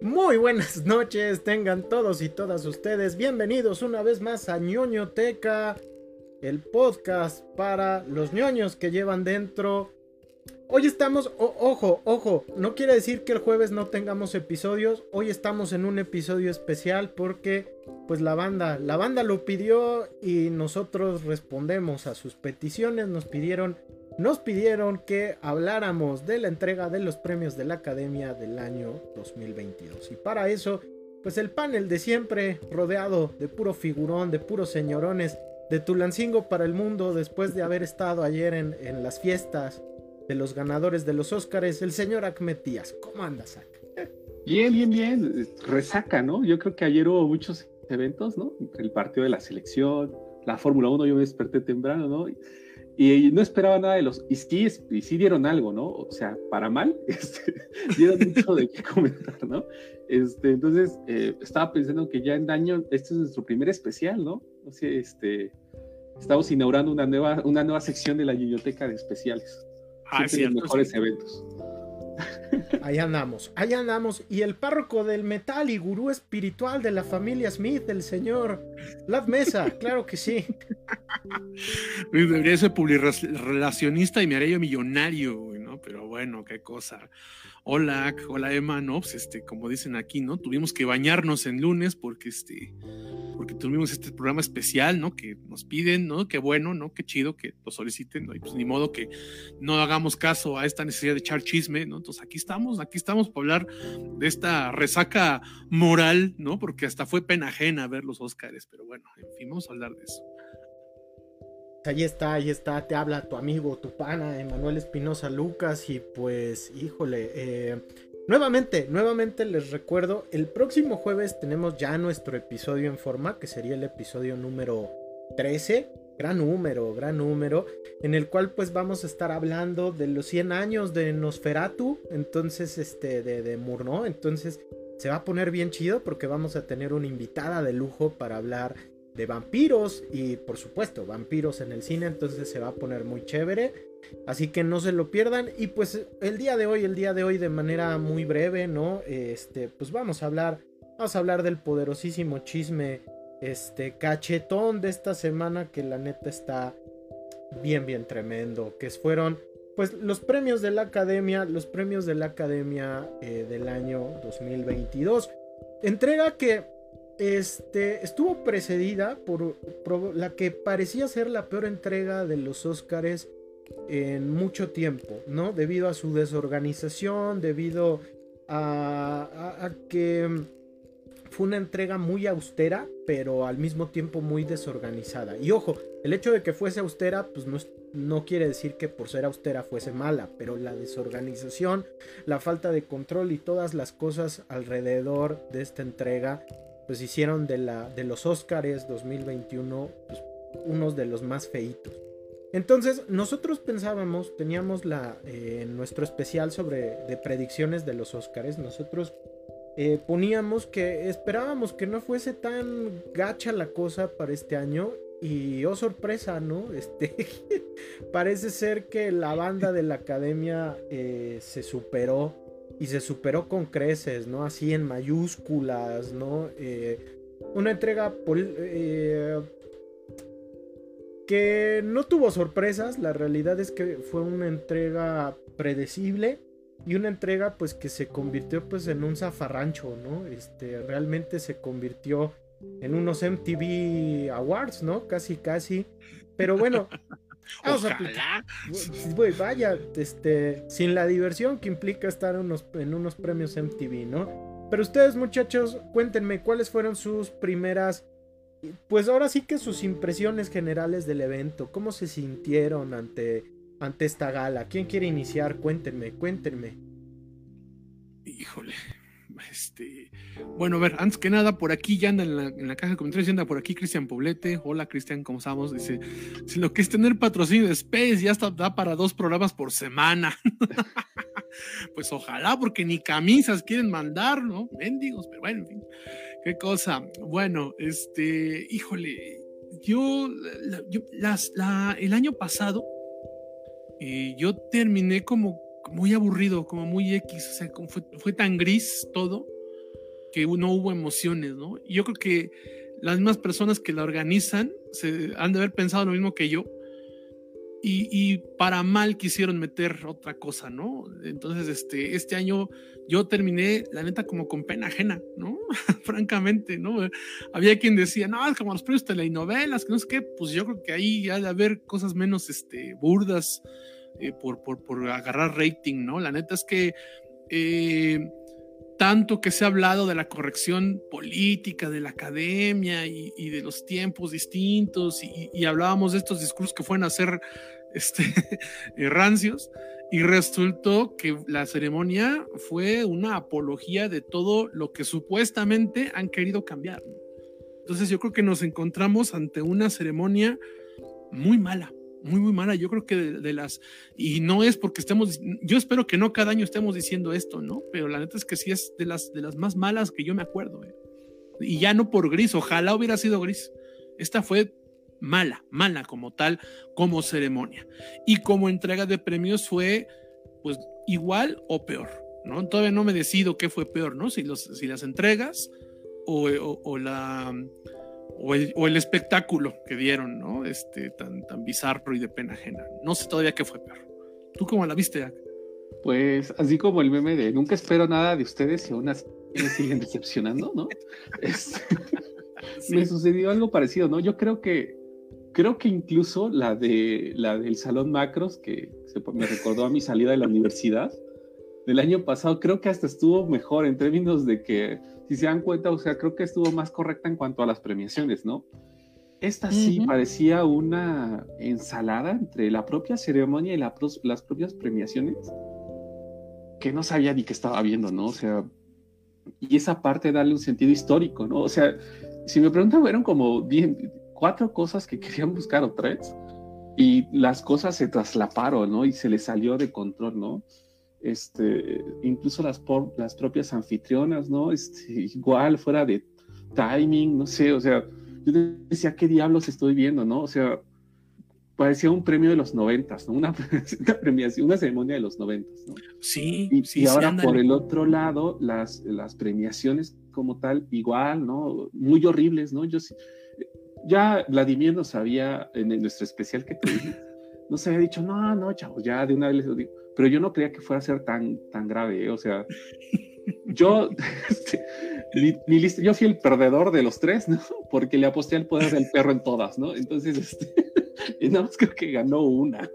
Muy buenas noches, tengan todos y todas ustedes bienvenidos una vez más a ñoñoteca, el podcast para los ñoños que llevan dentro. Hoy estamos, ojo, ojo, no quiere decir que el jueves no tengamos episodios, hoy estamos en un episodio especial porque pues la banda, la banda lo pidió y nosotros respondemos a sus peticiones, nos pidieron nos pidieron que habláramos de la entrega de los premios de la Academia del año 2022. Y para eso, pues el panel de siempre, rodeado de puro figurón, de puros señorones, de Tulancingo para el mundo, después de haber estado ayer en, las fiestas de los ganadores de los Óscares, el señor Ahmed ¿Cómo andas? Bien, bien, bien. Resaca, ¿no? Yo creo que ayer hubo muchos eventos, ¿no? El partido de la selección, la Fórmula 1, yo me desperté temprano, ¿no? Y no esperaba nada de los. Y sí, y sí dieron algo, ¿no? O sea, para mal, este, dieron mucho de qué comentar, ¿no? Este, entonces, eh, estaba pensando que ya en año, este es nuestro primer especial, ¿no? O sea, este, estamos inaugurando una nueva, una nueva sección de la biblioteca de especiales. Ah, los mejores eventos. Ahí andamos, ahí andamos. Y el párroco del metal y gurú espiritual de la familia Smith, el señor Lad Mesa, claro que sí. Debería ser publirelacionista y me haría yo millonario, Pero bueno, qué cosa. Hola, hola Emma, ¿no? Pues este, como dicen aquí, ¿no? Tuvimos que bañarnos en lunes porque este porque tuvimos este programa especial, ¿no? Que nos piden, ¿no? Qué bueno, ¿no? Qué chido que lo soliciten, ¿no? Y pues ni modo que no hagamos caso a esta necesidad de echar chisme, ¿no? Entonces aquí estamos, aquí estamos para hablar de esta resaca moral, ¿no? Porque hasta fue pena ajena ver los Óscares, pero bueno, en fin, vamos a hablar de eso. Ahí está, ahí está, te habla tu amigo, tu pana, Emanuel Espinosa Lucas, y pues, híjole, eh, Nuevamente, nuevamente les recuerdo, el próximo jueves tenemos ya nuestro episodio en forma, que sería el episodio número 13, gran número, gran número, en el cual pues vamos a estar hablando de los 100 años de Nosferatu, entonces este, de, de Murnau, entonces se va a poner bien chido porque vamos a tener una invitada de lujo para hablar de vampiros y por supuesto vampiros en el cine, entonces se va a poner muy chévere. Así que no se lo pierdan. Y pues el día de hoy, el día de hoy de manera muy breve, ¿no? Este, pues vamos a hablar, vamos a hablar del poderosísimo chisme, este, cachetón de esta semana que la neta está bien, bien tremendo. Que fueron, pues, los premios de la academia, los premios de la academia eh, del año 2022. Entrega que este, estuvo precedida por, la que parecía ser la peor entrega de los Óscares en mucho tiempo, ¿no? Debido a su desorganización, debido a, que fue una entrega muy austera, pero al mismo tiempo muy desorganizada. Y ojo, el hecho de que fuese austera, pues no, no quiere decir que por ser austera fuese mala, pero la desorganización, la falta de control y todas las cosas alrededor de esta entrega pues hicieron de, la, de los Oscars 2021 pues, unos de los más feitos. Entonces nosotros pensábamos, teníamos la, eh, nuestro especial sobre de predicciones de los Oscars, nosotros eh, poníamos que esperábamos que no fuese tan gacha la cosa para este año y oh sorpresa, ¿no? Este parece ser que la banda de la academia eh, se superó y se superó con creces, ¿no? Así en mayúsculas, ¿no? Eh, una entrega eh, que no tuvo sorpresas, la realidad es que fue una entrega predecible, y una entrega pues que se convirtió pues en un zafarrancho, ¿no? Este, realmente se convirtió en unos MTV Awards, ¿no? Casi, casi. Pero bueno, vamos a vaya, este, sin la diversión que implica estar en unos, en unos premios MTV, ¿no? Pero ustedes, muchachos, cuéntenme cuáles fueron sus primeras, pues ahora sí que sus impresiones generales del evento, cómo se sintieron ante, ante esta gala. ¿Quién quiere iniciar? Cuéntenme, cuéntenme. Híjole, este, bueno, a ver, antes que nada, por aquí ya anda en la, caja de comentarios, ya anda por aquí Cristian Poblete. Hola, Cristian, ¿cómo estamos? Dice, si lo que es tener patrocinio de Space ya está, da para dos programas por semana. pues ojalá, porque ni camisas quieren mandar, ¿no? Mendigos, pero bueno, en fin, qué cosa. Bueno, este, híjole, yo, las, el año pasado, eh, yo terminé como muy aburrido, como muy X, o sea, como fue, tan gris todo que no hubo emociones, ¿no? Yo creo que las mismas personas que la organizan se han de haber pensado lo mismo que yo y, para mal quisieron meter otra cosa, ¿no? Entonces, este, este año yo terminé, la neta, como con pena ajena, ¿no? Francamente, ¿no? Había quien decía, no, es como los premios telenovelas, que no sé qué, pues yo creo que ahí ha de haber cosas menos este, burdas, eh, por, por, agarrar rating, ¿no? La neta es que eh, tanto que se ha hablado de la corrección política de la academia y, de los tiempos distintos y, hablábamos de estos discursos que fueron a ser este, eh, rancios y resultó que la ceremonia fue una apología de todo lo que supuestamente han querido cambiar. Entonces yo creo que nos encontramos ante una ceremonia muy mala, muy, muy mala. Yo creo que de, las, y no es porque estemos, yo espero que no cada año estemos diciendo esto, ¿no? Pero la neta es que sí es de las, de las más malas que yo me acuerdo. ¿eh? Y ya no por gris, ojalá hubiera sido gris. Esta fue mala, mala como tal, como ceremonia. Y como entrega de premios fue, pues, igual o peor, ¿no? Todavía no me decido qué fue peor, ¿no? Si, los, si las entregas o, o la o el, espectáculo que dieron, ¿no? Este, tan, tan bizarro y de pena ajena. No sé todavía qué fue peor. ¿Tú cómo la viste, Pues así como el meme de nunca espero nada de ustedes y aún así me siguen decepcionando, ¿no? Este, me sucedió algo parecido, ¿no? Yo creo que creo que incluso la de la del salón macros que me recordó a mi salida de la universidad del año pasado, creo que hasta estuvo mejor en términos de que si se dan cuenta, o sea, creo que estuvo más correcta en cuanto a las premiaciones, ¿no? Esta sí parecía una ensalada entre la propia ceremonia y las propias premiaciones que no sabía ni qué estaba viendo, ¿no? O sea, y esa parte darle un sentido histórico, ¿no? O sea, si me preguntan, fueron como bien, cuatro cosas que querían buscar o tres, y las cosas se traslaparon, ¿no? Y se les salió de control, ¿no? Este, incluso las, las propias anfitrionas, ¿no? Este, igual, fuera de timing, no sé, o sea, yo decía, ¿qué diablos estoy viendo, no? O sea, parecía un premio de los noventas, ¿no? Una, premiación, una ceremonia de los noventas, ¿no? Sí, y, sí. Y ahora, por el otro lado, las, las premiaciones como tal, igual, ¿no? Muy horribles, ¿no? Yo ya Vladimir nos había, en nuestro especial que tuvimos, nos había dicho, no, no, chavos, ya de una vez les digo pero yo no creía que fuera a ser tan, tan grave, ¿eh? o sea, yo, este, mi, lista, yo fui el perdedor de los tres, ¿no? Porque le aposté al poder del perro en todas, ¿no? Entonces, este, y nada más creo que ganó una.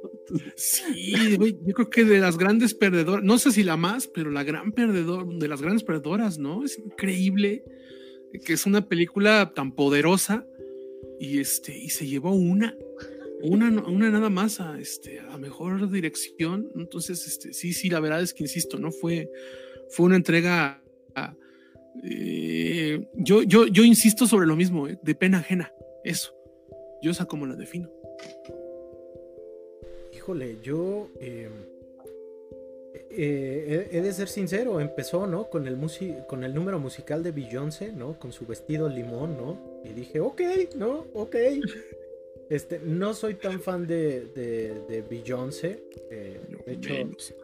Sí, yo creo que de las grandes perdedoras, no sé si la más, pero la gran perdedor, de las grandes perdedoras, ¿no? Es increíble que es una película tan poderosa y este, y se llevó una una, una nada más a, este, a mejor dirección. Entonces, este, sí, sí, la verdad es que, insisto, no fue, fue una entrega. Eh, yo, yo, yo insisto sobre lo mismo, eh, de pena ajena. Eso. Yo esa como la defino. Híjole, yo eh, he, de ser sincero, empezó, ¿no? Con el, con el número musical de Beyoncé, ¿no? Con su vestido limón, ¿no? Y dije, ok, ¿no? Ok. Este, no soy tan fan de, de, Beyoncé. Eh, de hecho,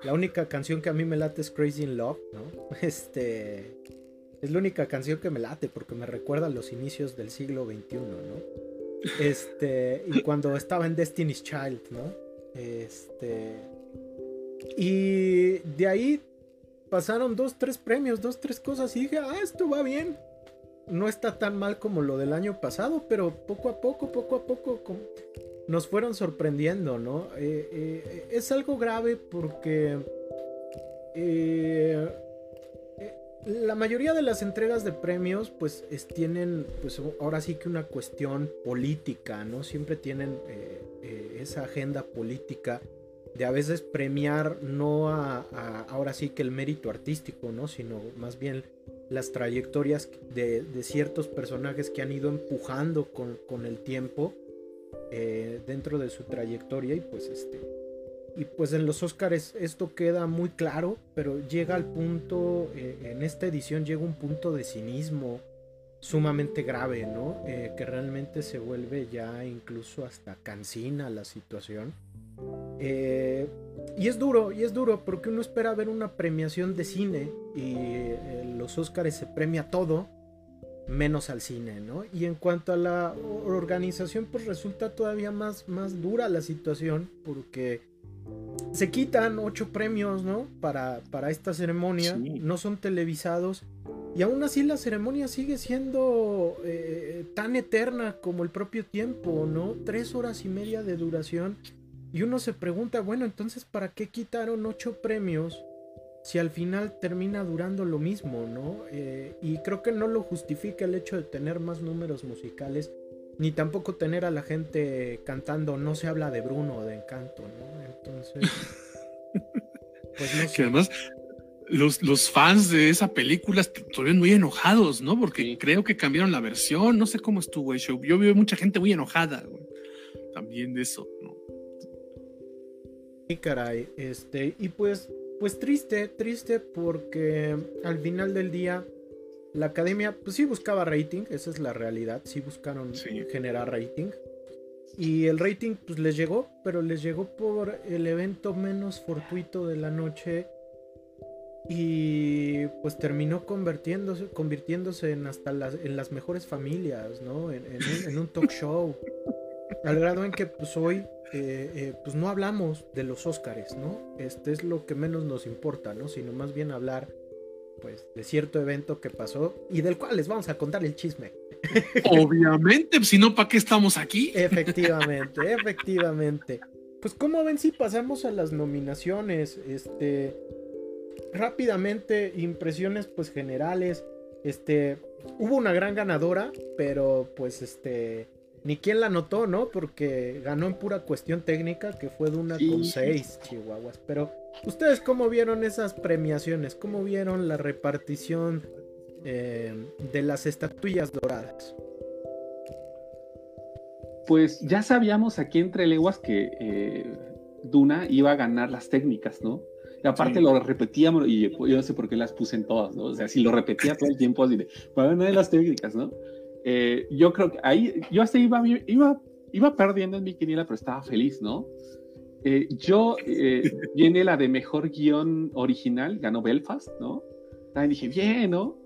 la única canción que a mí me late es Crazy in Love, ¿no? Este. Es la única canción que me late porque me recuerda a los inicios del siglo XXI, ¿no? Este. Y cuando estaba en Destiny's Child, ¿no? Este. Y de ahí pasaron dos, tres premios, dos, tres cosas y dije, ah, esto va bien. No está tan mal como lo del año pasado, pero poco a poco, poco a poco nos fueron sorprendiendo, ¿no? Eh, eh, es algo grave porque eh, la mayoría de las entregas de premios pues tienen pues ahora sí que una cuestión política, ¿no? Siempre tienen esa agenda política de a veces premiar no a, ahora sí que el mérito artístico, ¿no? Sino más bien las trayectorias de, ciertos personajes que han ido empujando con, el tiempo eh, dentro de su trayectoria y pues este y pues en los Oscars esto queda muy claro pero llega al punto eh, en esta edición llega un punto de cinismo sumamente grave no eh, que realmente se vuelve ya incluso hasta cansina la situación eh, y es duro, y es duro, porque uno espera ver una premiación de cine y eh, los Oscars se premia todo, menos al cine, ¿no? Y en cuanto a la organización, pues resulta todavía más, más dura la situación, porque se quitan ocho premios, ¿no? Para, para esta ceremonia, no son televisados. Y aún así la ceremonia sigue siendo eh, tan eterna como el propio tiempo, ¿no? Tres horas y media de duración y uno se pregunta, bueno, entonces, ¿para qué quitaron ocho premios si al final termina durando lo mismo, ¿no? Eh, y creo que no lo justifica el hecho de tener más números musicales, ni tampoco tener a la gente cantando, no se habla de Bruno o de Encanto, ¿no? Entonces, pues no sé. Que además, los, los, fans de esa película estuvieron muy enojados, ¿no? Porque creo que cambiaron la versión, no sé cómo estuvo eso. Yo vi mucha gente muy enojada, también de eso, ¿no? Y caray, este, y pues, pues triste, triste porque al final del día la academia, pues sí buscaba rating, esa es la realidad, sí buscaron generar rating. Y el rating pues les llegó, pero les llegó por el evento menos fortuito de la noche y pues terminó convirtiéndose, convirtiéndose en hasta las, en las mejores familias, ¿no? En, en un talk show. Al grado en que pues hoy eh, eh, pues no hablamos de los Óscares, ¿no? Este es lo que menos nos importa, ¿no? Sino más bien hablar, pues, de cierto evento que pasó y del cual les vamos a contar el chisme. Obviamente, si no, ¿para qué estamos aquí? Efectivamente, efectivamente. Pues, como ven, si pasamos a las nominaciones, este, rápidamente, impresiones, pues, generales, este, hubo una gran ganadora, pero, pues, este, ni quién la notó, ¿no? Porque ganó en pura cuestión técnica, que fue de una con seis chihuahuas. Pero, ¿ustedes cómo vieron esas premiaciones? ¿Cómo vieron la repartición eh, de las estatuillas doradas? Pues ya sabíamos aquí entre leguas que eh, Duna iba a ganar las técnicas, ¿no? Y aparte lo repetíamos, y yo no sé por qué las puse en todas, ¿no? O sea, si lo repetía todo el tiempo así de, para ganar las técnicas, ¿no? Eh, yo creo que ahí, yo hasta iba, iba, iba perdiendo en mi quiniela, pero estaba feliz, ¿no? Eh, yo, eh, viene la de mejor guion original, ganó Belfast, ¿no? También dije, bien, ¿no?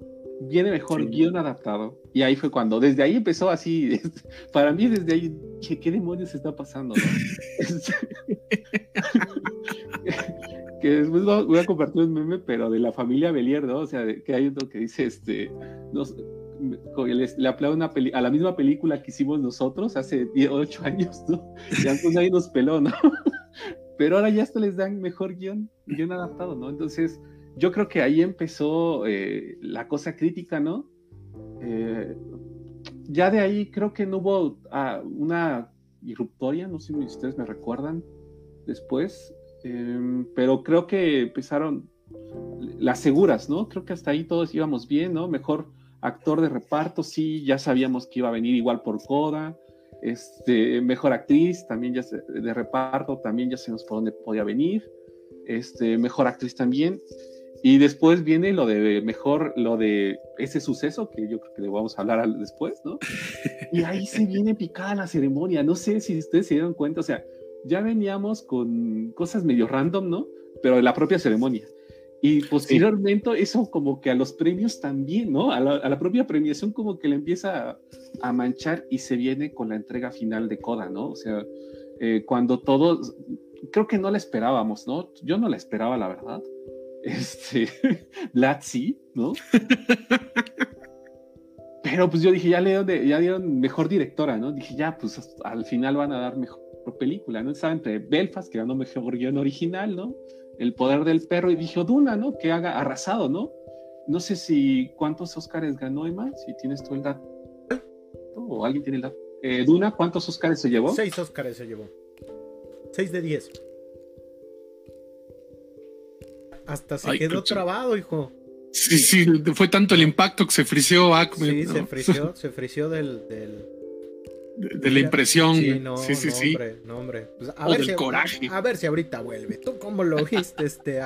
Viene mejor guion adaptado. Y ahí fue cuando, desde ahí empezó así, para mí desde ahí dije, ¿qué demonios está pasando? que después voy a compartir un meme, pero de la familia Belier, ¿no? O sea, que hay uno que dice, este, no, le aplaudo a la misma película que hicimos nosotros hace 8 años, ¿no? Y antes nadie nos peló, ¿no? Pero ahora ya hasta les dan mejor guion, guion adaptado, ¿no? Entonces, yo creo que ahí empezó eh, la cosa crítica, ¿no? Eh, ya de ahí creo que no hubo ah, una irruptoria, no sé si ustedes me recuerdan después, em, pero creo que empezaron las seguras, ¿no? Creo que hasta ahí todos íbamos bien, ¿no? Mejor Actor de reparto, sí, ya sabíamos que iba a venir igual por Coda. Este, mejor actriz, también ya de reparto, también ya sabemos por dónde podía venir. Este, mejor actriz también. Y después viene lo de mejor, lo de ese suceso, que yo creo que le vamos a hablar después, ¿no? Y ahí se viene picada la ceremonia. No sé si ustedes se dieron cuenta, o sea, ya veníamos con cosas medio random, ¿no? Pero de la propia ceremonia. Y posteriormente eso como que a los premios también, ¿no? A la, propia premiación como que le empieza a, manchar y se viene con la entrega final de Coda, ¿no? O sea, eh, cuando todos, creo que no la esperábamos, ¿no? Yo no la esperaba, la verdad. Este, sí, ¿no? Pero pues yo dije, ya le dieron, ya dieron mejor directora, ¿no? Dije, ya, pues al final van a dar mejor película, ¿no? Estaba entre Belfast, que ganó mejor guion original, ¿no? El poder del perro, y dije, Duna, ¿no? Que haga arrasado, ¿no? No sé si cuántos Oscars ganó Emma, si tienes tú el dato. ¿O alguien tiene el dato? Eh, Duna, ¿cuántos Oscars se llevó? Seis Oscars se llevó. Seis de diez. Hasta se quedó trabado, hijo. Sí, sí, fue tanto el impacto que se frició Acme. Sí, se frició, se frició del, de, la impresión. Sí, no, sí, sí, sí. Hombre, no, hombre. Pues, a ver del si, coraje. A, ver si ahorita vuelve. ¿Tú cómo lo viste, este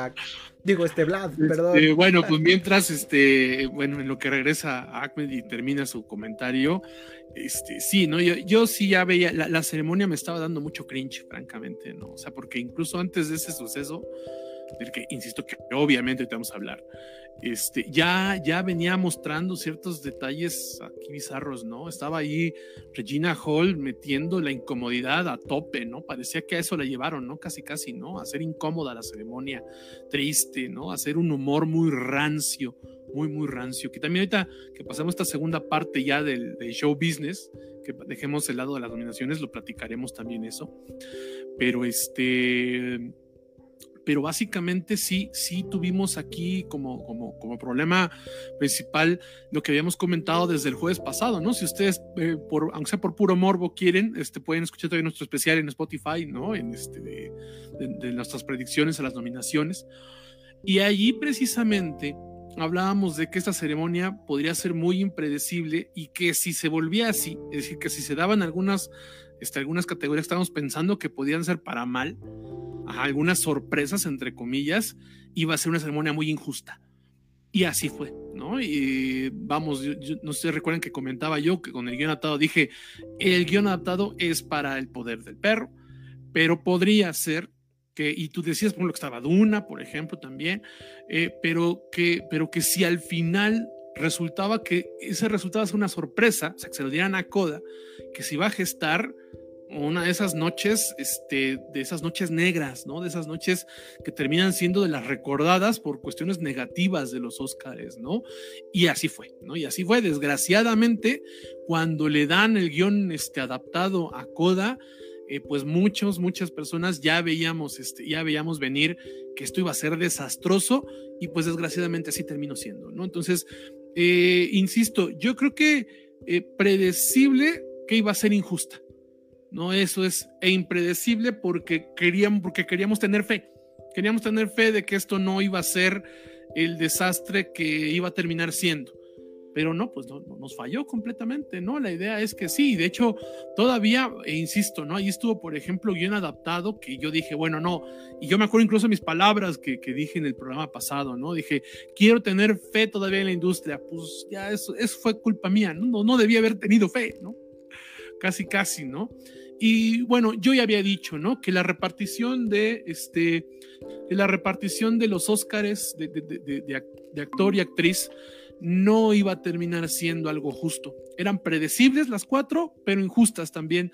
Digo, este Vlad, este, perdón. bueno, pues mientras, este, bueno, en lo que regresa Ahmed y termina su comentario, este, sí, ¿no? Yo, yo sí ya veía, la, la, ceremonia me estaba dando mucho cringe, francamente, ¿no? O sea, porque incluso antes de ese suceso, del que insisto que obviamente te vamos a hablar, este, ya, ya venía mostrando ciertos detalles aquí bizarros, ¿no? Estaba ahí Regina Hall metiendo la incomodidad a tope, ¿no? Parecía que a eso la llevaron, ¿no? Casi, casi, ¿no? A hacer incómoda la ceremonia, triste, ¿no? Hacer un humor muy rancio, muy, muy rancio. Que también ahorita que pasamos esta segunda parte ya del, del show business, que dejemos el lado de las nominaciones, lo platicaremos también eso. Pero este pero básicamente sí, sí tuvimos aquí como, como, como problema principal lo que habíamos comentado desde el jueves pasado, ¿no? Si ustedes, eh, por, aunque sea por puro morbo, quieren, este, pueden escuchar todavía nuestro especial en Spotify, ¿no? En este, de, de nuestras predicciones a las nominaciones. Y allí precisamente hablábamos de que esta ceremonia podría ser muy impredecible y que si se volvía así, es decir, que si se daban algunas, este, algunas categorías que estábamos pensando que podían ser para mal, algunas sorpresas, entre comillas, iba a ser una ceremonia muy injusta. Y así fue, ¿no? Y vamos, no sé, recuerden que comentaba yo que con el guion adaptado dije, el guion adaptado es para el poder del perro, pero podría ser que, y tú decías, por ejemplo, que estaba Duna, por ejemplo, también, eh, pero, que, pero que si al final resultaba que ese resultado es una sorpresa, o sea, que se lo dieran a Coda, que se iba a gestar una de esas noches, este, de esas noches negras, ¿no? De esas noches que terminan siendo de las recordadas por cuestiones negativas de los Óscares, ¿no? Y así fue, ¿no? Y así fue, desgraciadamente, cuando le dan el guion este, adaptado a Coda, eh, pues muchos, muchas personas ya veíamos, este, ya veíamos venir que esto iba a ser desastroso y pues desgraciadamente así terminó siendo, ¿no? Entonces, eh, insisto, yo creo que eh, predecible que iba a ser injusta ¿no? Eso es e impredecible porque queríamos, porque queríamos tener fe. Queríamos tener fe de que esto no iba a ser el desastre que iba a terminar siendo. Pero no, pues no, nos falló completamente, ¿no? La idea es que sí, de hecho, todavía, e insisto, ¿no? Ahí estuvo, por ejemplo, bien adaptado, que yo dije, bueno, no, y yo me acuerdo incluso mis palabras que, que dije en el programa pasado, ¿no? Dije, quiero tener fe todavía en la industria, pues ya eso, eso fue culpa mía, ¿no? No, no debía haber tenido fe, ¿no? Casi, casi, ¿no? Y bueno, yo ya había dicho, ¿no? Que la repartición de, este, la repartición de los Óscares de, de, actor y actriz no iba a terminar siendo algo justo. Eran predecibles las cuatro, pero injustas también.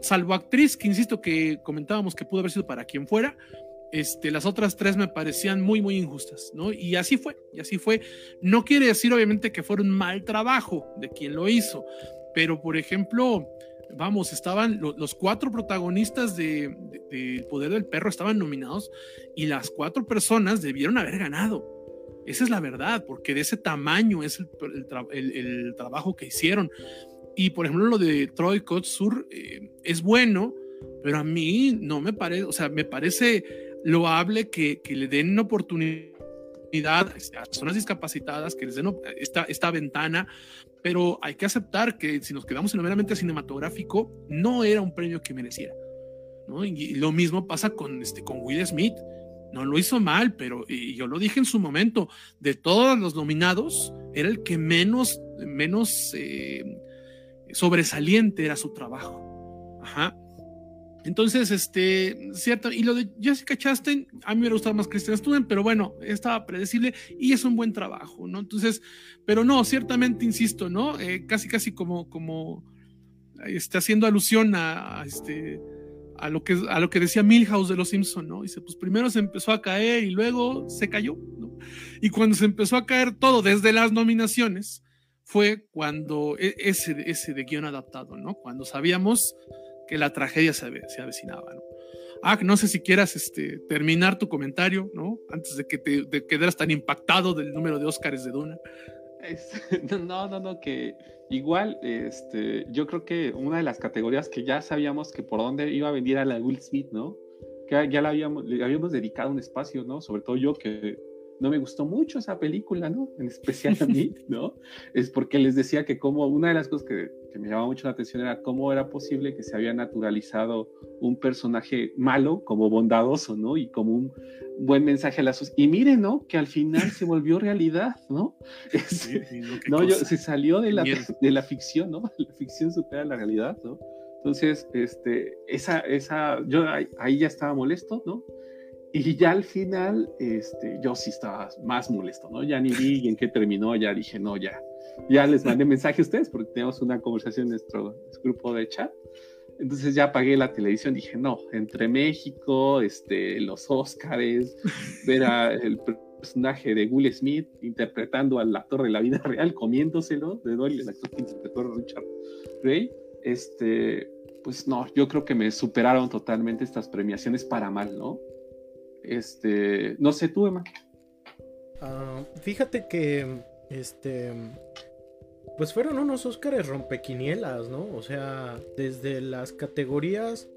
Salvo actriz, que insisto que comentábamos que pudo haber sido para quien fuera, este, las otras tres me parecían muy, muy injustas, ¿no? Y así fue, y así fue. No quiere decir, obviamente, que fuera un mal trabajo de quien lo hizo, pero, por ejemplo, vamos, estaban los cuatro protagonistas de, El Poder del Perro estaban nominados y las cuatro personas debieron haber ganado. Esa es la verdad, porque de ese tamaño es el, trabajo que hicieron. Y por ejemplo, lo de Troy Kotsur eh, es bueno, pero a mí no me parece, o sea, me parece loable que, que le den una oportunidad a personas discapacitadas, que les den esta, esta ventana pero hay que aceptar que si nos quedamos en lo meramente cinematográfico, no era un premio que mereciera. ¿no? Y, lo mismo pasa con, este, con Will Smith. No lo hizo mal, pero y yo lo dije en su momento, de todos los nominados, era el que menos, menos eh, sobresaliente era su trabajo. Ajá. Entonces, este, cierto, y lo de Jessica Chastain, a mí me hubiera gustado más Christian Student, pero bueno, estaba predecible y es un buen trabajo, ¿no? Entonces, pero no, ciertamente, insisto, ¿no? Eh, casi, casi como, como, está haciendo alusión a, este, a lo que, a lo que decía Milhouse de los Simpson, ¿no? Dice, pues primero se empezó a caer y luego se cayó, ¿no? Y cuando se empezó a caer todo desde las nominaciones, fue cuando e, ese, ese de guion adaptado, ¿no? Cuando sabíamos que la tragedia se, se avecinaba, ¿no? Ah, no sé si quieras este, terminar tu comentario, ¿no? Antes de que te quedaras tan impactado del número de Óscares de Duna. no, no, no, que igual, este, yo creo que una de las categorías que ya sabíamos que por dónde iba a venir a la Will Smith, ¿no? Que ya la habíamos, le habíamos dedicado un espacio, ¿no? Sobre todo yo que no me gustó mucho esa película, ¿no? En especial a mí, ¿no? Es porque les decía que como una de las cosas que, que, me llamaba mucho la atención era cómo era posible que se había naturalizado un personaje malo como bondadoso, ¿no? Y como un buen mensaje a la sociedad. Y miren, ¿no? Que al final se volvió realidad, ¿no? no, yo, se salió de la, de la ficción, ¿no? La ficción supera la realidad, ¿no? Entonces, este, esa, esa, yo ahí ya estaba molesto, ¿no? Y ya al final, este, yo sí estaba más molesto, ¿no? Ya ni vi en qué terminó, ya dije, no, ya. Ya les mandé mensaje a ustedes porque tenemos una conversación en nuestro, grupo de chat. Entonces ya apagué la televisión, dije, no, entre México, este, los Óscares, ver a el personaje de Will Smith interpretando al actor de la vida real, comiéndoselo, de Dolly, el actor que interpretó a Richard Ray, este, pues no, yo creo que me superaron totalmente estas premiaciones para mal, ¿no? Este, no sé tú, Emma. Ah, fíjate que, este, pues fueron unos Óscares rompequinielas, ¿no? O sea, desde las categorías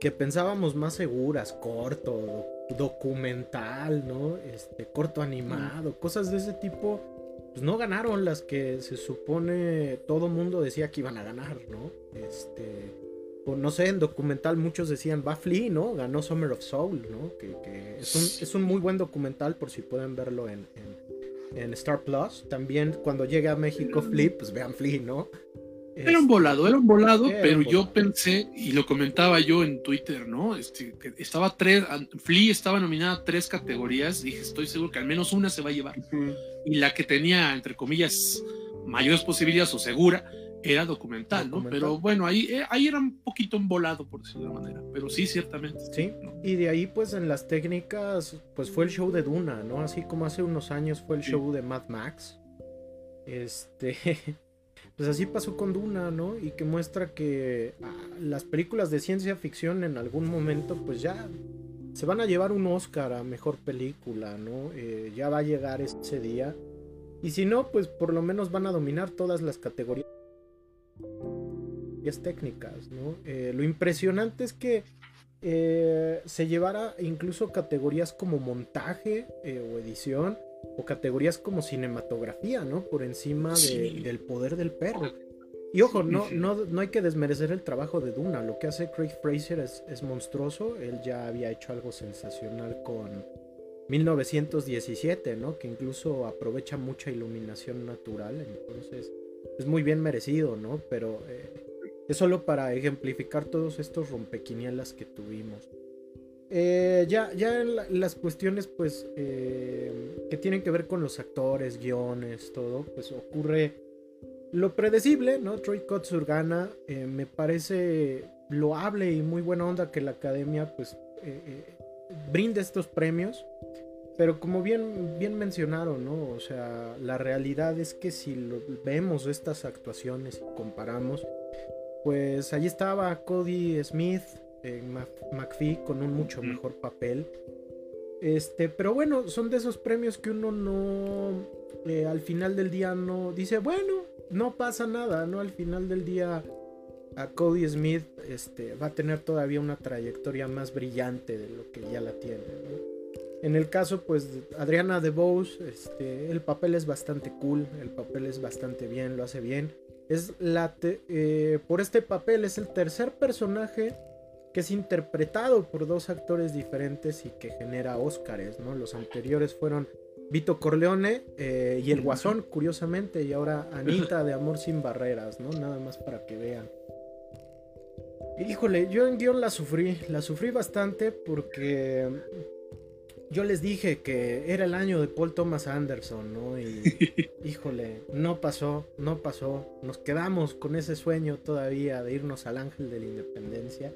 que pensábamos más seguras, corto, documental, ¿no? Este, corto animado, cosas de ese tipo, pues no ganaron las que se supone todo mundo decía que iban a ganar, ¿no? Este, no sé, en documental muchos decían, va Flea, ¿no? Ganó Summer of Soul, ¿no? Que, es, un, muy buen documental por si pueden verlo en, Star Plus. También cuando llegue a México Flea, pues vean Flea, ¿no? Era un volado, era un volado, pero yo pensé, y lo comentaba yo en Twitter, ¿no? Este, estaba tres, Flea estaba nominada a tres categorías, dije, estoy seguro que al menos una se va a llevar. Y la que tenía, entre comillas, mayores posibilidades o segura, era documental, ¿no? Pero bueno, ahí, eh, ahí era un poquito embolado, por decirlo de una manera. Pero sí, ciertamente. Sí, y de ahí, pues en las técnicas, pues fue el show de Duna, ¿no? Así como hace unos años fue el show de Mad Max. Este. Pues así pasó con Duna, ¿no? Y que muestra que ah, las películas de ciencia ficción en algún momento, pues ya se van a llevar un Oscar a mejor película, ¿no? Eh, ya va a llegar ese día. Y si no, pues por lo menos van a dominar todas las categorías técnicas, ¿no? Eh, lo impresionante es que eh, se llevara incluso categorías como montaje eh, o edición o categorías como cinematografía, ¿no? Por encima del poder del perro. Y ojo, no, no, no hay que desmerecer el trabajo de Duna. Lo que hace Craig Fraser es, es monstruoso. Él ya había hecho algo sensacional con 1917, ¿no? Que incluso aprovecha mucha iluminación natural. Entonces, es muy bien merecido, ¿no? Pero eh, es solo para ejemplificar todos estos rompequinielas que tuvimos. Eh, ya, ya en, las cuestiones, pues, eh, que tienen que ver con los actores, guiones, todo, pues ocurre lo predecible, ¿no? Troy Kotsur gana. me parece loable y muy buena onda que la academia, pues, brinde estos premios. Pero como bien, bien mencionaron, ¿no? O sea, la realidad es que si lo, vemos estas actuaciones y comparamos, pues allí estaba Cody Smith en McPhee con un mucho mejor papel. Este, pero bueno, son de esos premios que uno no, eh, al final del día no dice, bueno, no pasa nada, ¿no? Al final del día a Cody Smith este, va a tener todavía una trayectoria más brillante de lo que ya la tiene, ¿no? En el caso, pues, Adriana DeBose, este, el papel es bastante cool, el papel es bastante bien, lo hace bien. Es la eh, por este papel es el tercer personaje que es interpretado por dos actores diferentes y que genera Óscares, ¿no? Los anteriores fueron Vito Corleone eh, y el Guasón, curiosamente, y ahora Anita de Amor sin Barreras, ¿no? Nada más para que vean. Híjole, yo en guion la sufrí, la sufrí bastante porque yo les dije que era el año de Paul Thomas Anderson, ¿no? Y híjole, no pasó, no pasó. Nos quedamos con ese sueño todavía de irnos al Ángel de la Independencia.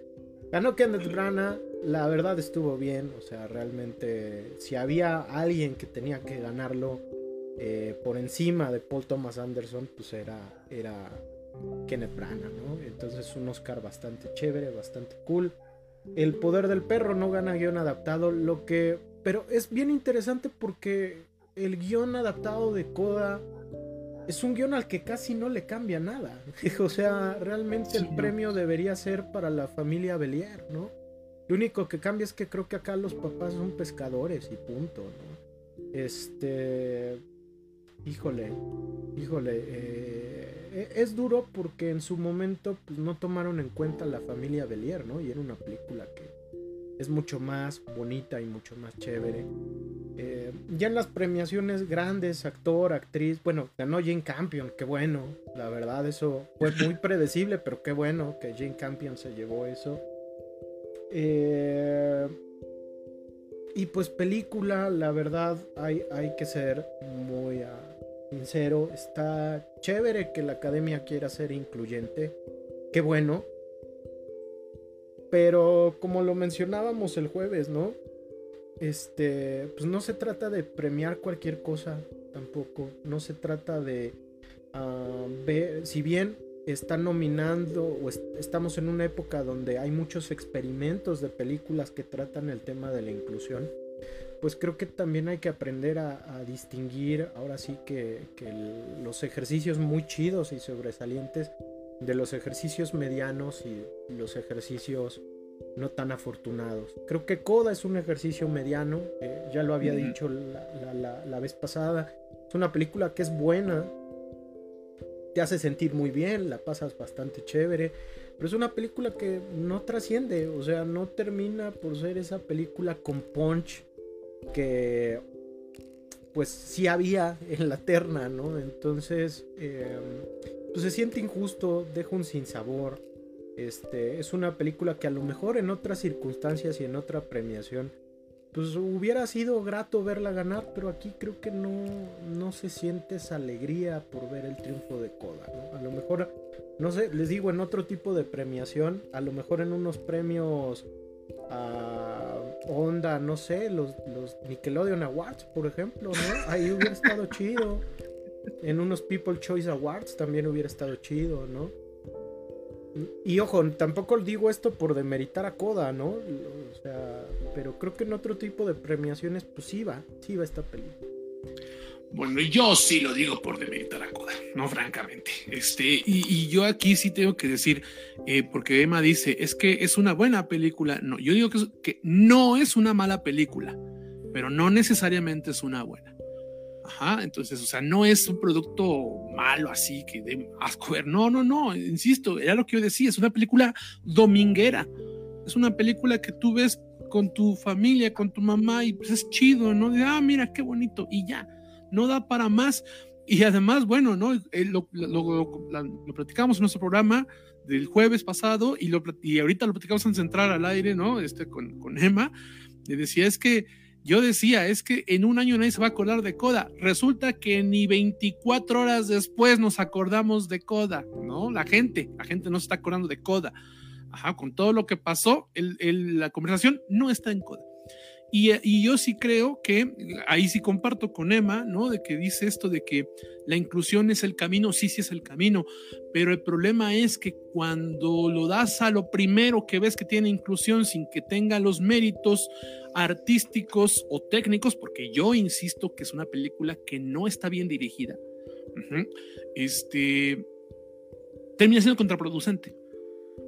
Ganó Kenneth Branagh, la verdad estuvo bien, o sea, realmente si había alguien que tenía que ganarlo eh, por encima de Paul Thomas Anderson, pues era, era Kenneth Branagh, ¿no? Entonces un Oscar bastante chévere, bastante cool. El poder del perro no gana guion adaptado, lo que... Pero es bien interesante porque el guion adaptado de Coda es un guion al que casi no le cambia nada. o sea, realmente el premio debería ser para la familia Belier, ¿no? Lo único que cambia es que creo que acá los papás son pescadores y punto, ¿no? Este... Híjole, híjole, eh, es duro porque en su momento pues, no tomaron en cuenta la familia Belier, ¿no? Y era una película que es mucho más bonita y mucho más chévere. Eh, ya en las premiaciones grandes, actor, actriz, bueno, ganó Jane Campion, qué bueno, la verdad eso fue muy predecible, pero qué bueno que Jane Campion se llevó eso. Eh, y pues película, la verdad, hay, hay que ser muy ah, sincero. Está chévere que la academia quiera ser incluyente. Qué bueno. Pero como lo mencionábamos el jueves, ¿no? Este, pues no se trata de premiar cualquier cosa tampoco. No se trata de ah, ver, si bien están nominando o estamos en una época donde hay muchos experimentos de películas que tratan el tema de la inclusión, pues creo que también hay que aprender a, distinguir ahora sí que, los ejercicios muy chidos y sobresalientes de los ejercicios medianos y los ejercicios no tan afortunados. Creo que Coda es un ejercicio mediano, eh, ya lo había dicho la, la, vez pasada. Es una película que es buena, te hace sentir muy bien, la pasas bastante chévere, pero es una película que no trasciende, o sea, no termina por ser esa película con punch que pues sí había en la terna, ¿no? Entonces, em, pues se siente injusto, deja un sinsabor. Este, es una película que a lo mejor en otras circunstancias y en otra premiación pues hubiera sido grato verla ganar, pero aquí creo que no, no se siente esa alegría por ver el triunfo de Coda, ¿no? A lo mejor, no sé, les digo, en otro tipo de premiación, a lo mejor en unos premios a onda, no sé, los, los Nickelodeon Awards, por ejemplo, ¿no? Ahí hubiera estado chido. En unos People Choice Awards también hubiera estado chido, ¿no? Y ojo, tampoco digo esto por demeritar a Coda, ¿no? O sea, pero creo que en otro tipo de premiaciones, pues sí sí va esta película. Bueno, yo sí lo digo por demeritar a Coda, no francamente. Este, y, yo aquí sí tengo que decir, eh, porque Emma dice, es que es una buena película. No, yo digo que no es una mala película, pero no necesariamente es una buena. Ajá, entonces, o sea, no es un producto malo así que de asco ver. No, no, no, insisto, era lo que yo decía, es una película dominguera. Es una película que tú ves con tu familia, con tu mamá y pues es chido, ¿no? De, ah, mira, qué bonito y ya, no da para más. Y además, bueno, ¿no? Eh, lo, lo, platicamos en nuestro programa del jueves pasado y, lo, y ahorita lo platicamos en Central al aire, ¿no? Este, con, con Emma. Le decía, es que yo decía, es que en un año nadie se va a acordar de Coda. Resulta que ni 24 horas después nos acordamos de Coda, ¿no? La gente, la gente no se está acordando de Coda. Ajá, con todo lo que pasó, la conversación no está en Coda. Y, yo sí creo que, ahí sí comparto con Emma, ¿no? De que dice esto de que la inclusión es el camino, sí, sí es el camino, pero el problema es que cuando lo das a lo primero que ves que tiene inclusión sin que tenga los méritos artísticos o técnicos, porque yo insisto que es una película que no está bien dirigida, este, termina siendo contraproducente.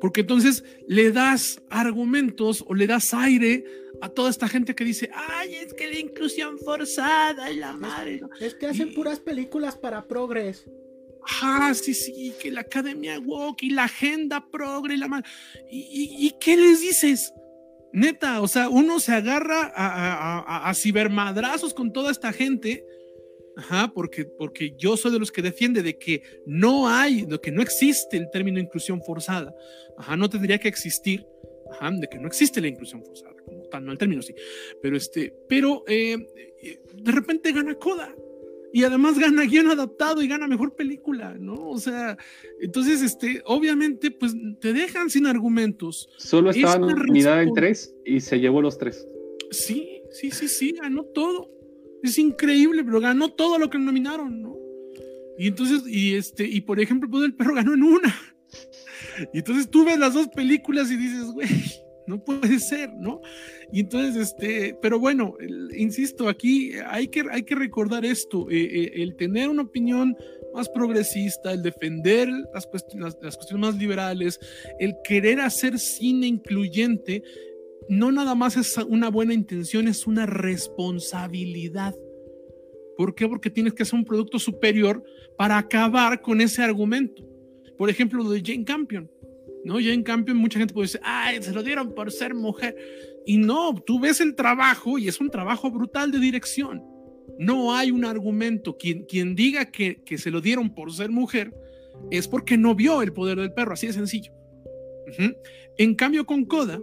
Porque entonces le das argumentos o le das aire a toda esta gente que dice, ay, es que la inclusión forzada y la madre. Es que hacen puras películas para progres. Ah, sí, sí, que la Academia Woke y la agenda progre y la madre. ¿Y, qué les dices? Neta, o sea, uno se agarra a, a cibermadrazos con toda esta gente Ajá, porque, porque yo soy de los que defiende de que no hay, de que no existe el término inclusión forzada. Ajá, no tendría que existir. Ajá, de que no existe la inclusión forzada, como tal, no el término sí. Pero este, pero eh, de repente gana Coda. y además gana guion adaptado y gana mejor película, ¿no? O sea, entonces, este, obviamente, pues te dejan sin argumentos. Solo estaba nominada en tres y se llevó los tres. Sí, sí, sí, sí, ganó todo. Es increíble, pero ganó todo lo que nominaron, ¿no? Y entonces, y este, y por ejemplo, pues el perro ganó en una. Y entonces tú ves las dos películas y dices, güey, no puede ser, ¿no? Y entonces, este, pero bueno, insisto, aquí hay que, hay que recordar esto, eh, eh, el tener una opinión más progresista, el defender las, cuestiones, las cuestiones más liberales, el querer hacer cine incluyente, no nada más es una buena intención, es una responsabilidad. ¿Por qué? Porque tienes que hacer un producto superior para acabar con ese argumento. Por ejemplo, lo de Jane Campion. ¿no? Jane Campion, mucha gente puede decir, ay, se lo dieron por ser mujer. Y no, tú ves el trabajo y es un trabajo brutal de dirección. No hay un argumento. Quien, quien diga que, que se lo dieron por ser mujer es porque no vio el poder del perro, así de sencillo. En cambio, con Coda,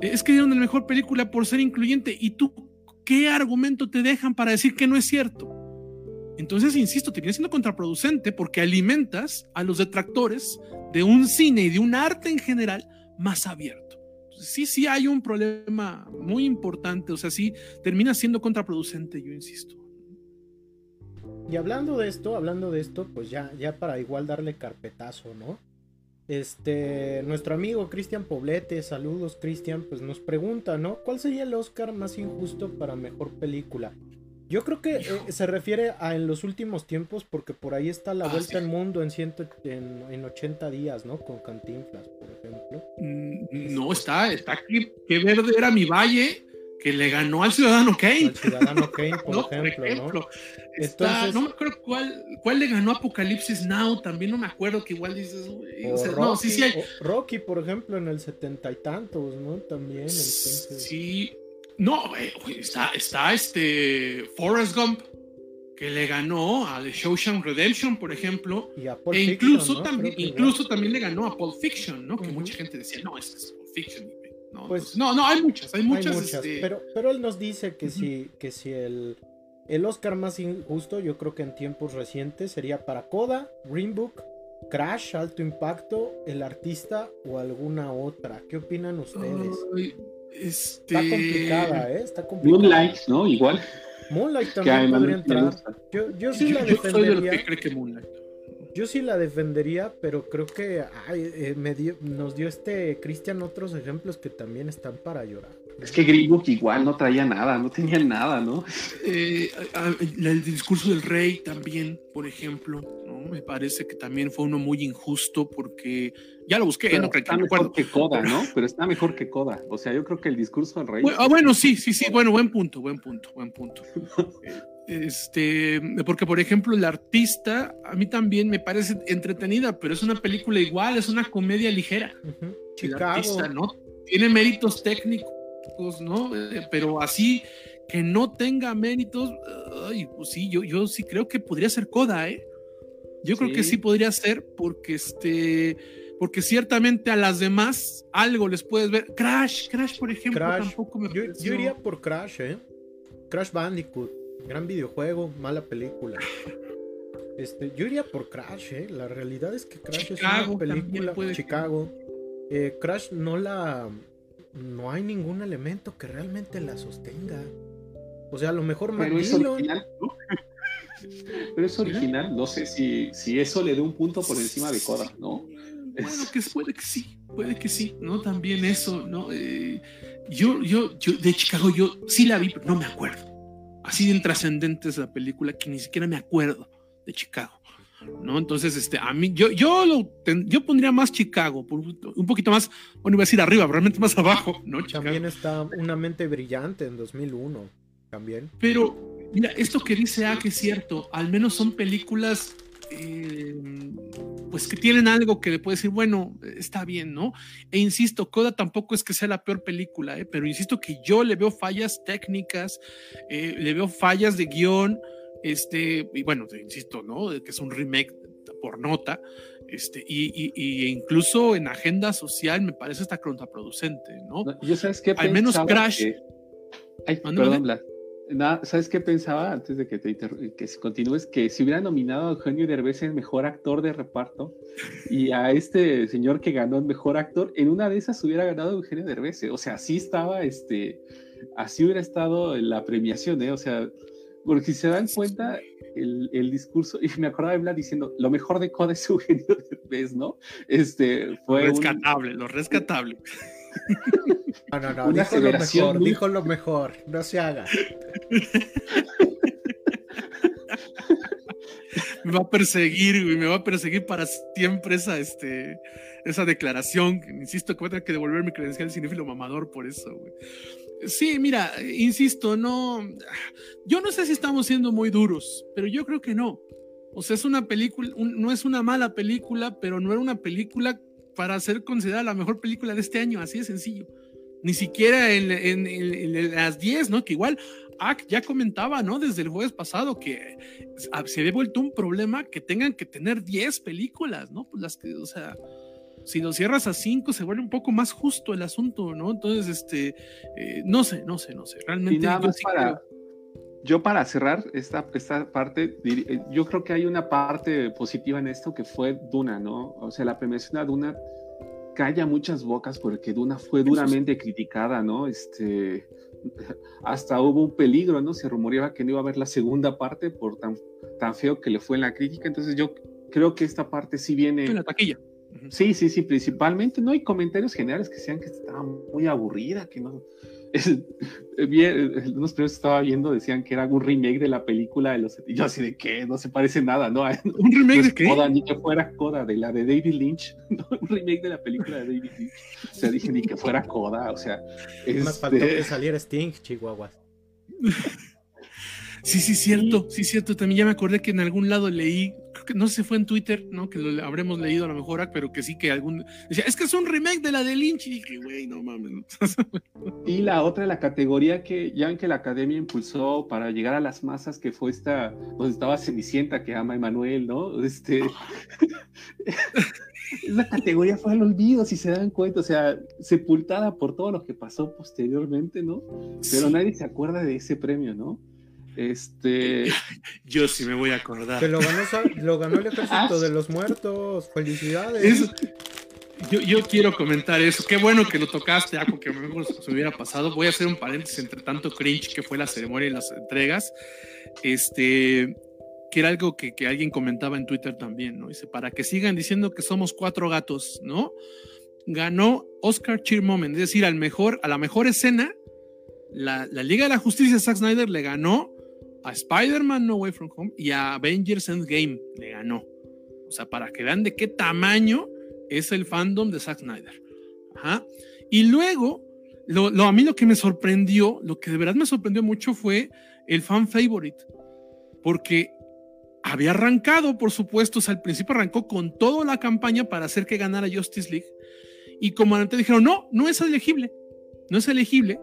es que dieron la mejor película por ser incluyente. ¿Y tú qué argumento te dejan para decir que no es cierto? Entonces, insisto, te viene siendo contraproducente porque alimentas a los detractores de un cine y de un arte en general más abierto. sí, sí hay un problema muy importante, o sea, sí termina siendo contraproducente, yo insisto. Y hablando de esto, hablando de esto, pues ya, ya para igual darle carpetazo, ¿no? Este, nuestro amigo Cristian Poblete, saludos Cristian, pues nos pregunta, ¿no? ¿Cuál sería el Oscar más injusto para mejor película? Yo creo que eh, se refiere a en los últimos tiempos, porque por ahí está la ah, vuelta al mundo en, ciento, en, 80 días, ¿no? Con Cantinflas, por ejemplo. Mm, no, está, está aquí. Qué verde era mi valle que le ganó al Ciudadano Kane. Al Ciudadano Kane, por, ejemplo, ¿no? no me acuerdo cuál, cuál le ganó Apocalipsis Now, también no me acuerdo que igual dices. no, sí, sí hay... Rocky, por ejemplo, en el setenta y tantos, ¿no? También. Sí, no, está, está este Forrest Gump, que le ganó a The Shawshank Redemption, por ejemplo. Y a Pulp e incluso, también, incluso también le ganó a Pulp Fiction, ¿no? Que mucha gente decía, no, es, es Pulp Fiction. No, pues, no, no, hay muchas, hay muchas. Este pero, pero él nos dice que si, que si el, el Oscar más injusto, yo creo que en tiempos recientes, sería para Coda, Green Book, Crash, Alto Impacto, El Artista o alguna otra. ¿Qué opinan ustedes? Este... Está complicada, ¿eh? Está complicada. Moonlight, ¿no? Igual. Moonlight también podría entrar. Yo, yo sí la defendería. Yo, cree que Moonlight. Yo sí la defendería, pero creo que ay, eh, me dio, nos dio este Cristian otros ejemplos que también están para llorar. Es que Green igual no traía nada, no tenía nada, ¿no? Eh, el discurso del rey también, por ejemplo, ¿no? Me parece que también fue uno muy injusto porque ya lo busqué, no está mejor que Coda, ¿no? Pero está mejor que Coda. O sea, yo creo que el discurso del rey. Bueno, ah, bueno, sí, sí, sí, bueno, buen punto, buen punto, buen punto. este, porque por ejemplo, el artista a mí también me parece entretenida, pero es una película igual, es una comedia ligera. Chicago. ¿no? Tiene méritos técnicos ¿no? Eh, pero así que no tenga méritos, ay, pues sí, yo, yo sí creo que podría ser Coda, ¿eh? Yo creo que sí podría ser porque este porque ciertamente a las demás algo les puedes ver. Crash, Crash, por ejemplo, tampoco me yo, yo, iría por Crash, ¿eh? Crash Bandicoot, gran videojuego, mala película. Este, yo iría por Crash, ¿eh? La realidad es que Crash es una película. Chicago. Eh, Crash no la no hay ningún elemento que realmente la sostenga. O sea, a lo mejor Pero es original, Pero es original, no sé si, si eso le dé un punto por encima de Coda, ¿no? Bueno, que puede que sí, puede que sí, ¿no? También eso, ¿no? Eh, yo, yo, yo, de Chicago, yo sí la vi, pero no me acuerdo. Así de trascendente es la película que ni siquiera me acuerdo de Chicago. ¿no? Entonces, este, a mí, yo, yo, lo yo pondría más Chicago, un poquito más, bueno, iba a decir arriba, realmente más abajo, ¿no? También está Una mente brillante en 2001, también. Pero, mira, esto que dice A, que es cierto, al menos son películas, eh, pues que tienen algo que le puede decir, bueno, está bien, ¿no? E insisto, Coda tampoco es que sea la peor película, ¿eh? pero insisto que yo le veo fallas técnicas, eh, le veo fallas de guion, este, y bueno, insisto, ¿no? Que es un remake por nota, este, y, incluso en agenda social me parece hasta contraproducente, ¿no? yo sabes qué Al menos Crash. Ay, perdón, ¿Sabes qué pensaba antes de que te que continúes? Que si hubiera nominado a Eugenio Derbez en mejor actor de reparto y a este señor que ganó el mejor actor, en una de esas hubiera ganado Eugenio Derbez. O sea, así estaba, este, así hubiera estado la premiación, ¿eh? O sea, porque si se dan cuenta, el, el discurso, y me acordaba de Vlad diciendo, lo mejor de Coda es Eugenio Derbez, ¿no? Este, fue. rescatable, lo rescatable. No, no, no, dijo lo mejor, dijo lo mejor, no se haga. me va a perseguir, güey, me va a perseguir para siempre esa, este, esa declaración. Insisto que voy a tener que devolver mi credencial de cinéfilo mamador por eso, güey. Sí, mira, insisto, no. Yo no sé si estamos siendo muy duros, pero yo creo que no. O sea, es una película, no es una mala película, pero no era una película para ser considerada la mejor película de este año, así de sencillo. Ni siquiera en, las 10, ¿no? Que igual Ak ya comentaba, ¿no? Desde el jueves pasado que se había vuelto un problema que tengan que tener 10 películas, ¿no? Pues las que, o sea, si lo cierras a 5 se vuelve un poco más justo el asunto, ¿no? Entonces, este, eh, no sé, no sé, no sé. Realmente yo para cerrar esta, esta parte, eh, yo creo que hay una parte positiva en esto que fue Duna, ¿no? O sea, la premiación a Duna calla muchas bocas porque Duna fue duramente criticada, ¿no? Este, hasta hubo un peligro, ¿no? Se rumoreaba que no iba a haber la segunda parte por tan, tan feo que le fue en la crítica. Entonces yo creo que esta parte sí viene... En la taquilla. Sí, sí, sí, principalmente, ¿no? hay comentarios generales que sean que estaba muy aburrida, que no, unos que estaba viendo decían que era un remake de la película de los. Y yo así de que no se parece nada, ¿no? ¿Un remake de qué? ni que fuera Coda, de la de David Lynch. un remake de la película de David Lynch. O sea, dije ni que fuera Coda, o sea. Más faltó que saliera Sting, Chihuahuas. Sí, sí, cierto, sí, cierto. También ya me acordé que en algún lado leí, creo que no sé si fue en Twitter, ¿no? Que lo habremos leído a lo mejor, pero que sí que algún. Decía, es que es un remake de la de Lynch. Y dije, güey, no mames. y la otra, la categoría que ya en que la academia impulsó para llegar a las masas, que fue esta, donde estaba Cenicienta, que ama a Emanuel, ¿no? Este. Esa categoría fue al olvido, si se dan cuenta, o sea, sepultada por todo lo que pasó posteriormente, ¿no? Pero nadie se acuerda de ese premio, ¿no? Este. Yo sí me voy a acordar. Que lo ganó, el ejército ah, de los muertos. Felicidades. yo, quiero comentar eso. Qué bueno que lo tocaste, algo que mejor se hubiera pasado. Voy a hacer un paréntesis entre tanto cringe que fue la ceremonia y las entregas. Este. Que era algo que, que alguien comentaba en Twitter también, ¿no? Dice, para que sigan diciendo que somos cuatro gatos, ¿no? Ganó Oscar Cheer Moment, es decir, al mejor, a la mejor escena la, la, Liga de la Justicia Zack Snyder le ganó a Spider-Man No Way From Home y a Avengers Endgame le ganó. O sea, para que vean de qué tamaño es el fandom de Zack Snyder. Y luego, lo, a mí lo que me sorprendió, lo que de verdad me sorprendió mucho fue el fan favorite. Porque había arrancado, por supuesto, o sea, al principio arrancó con toda la campaña para hacer que ganara Justice League. Y como antes dijeron, no, no es elegible, no es elegible.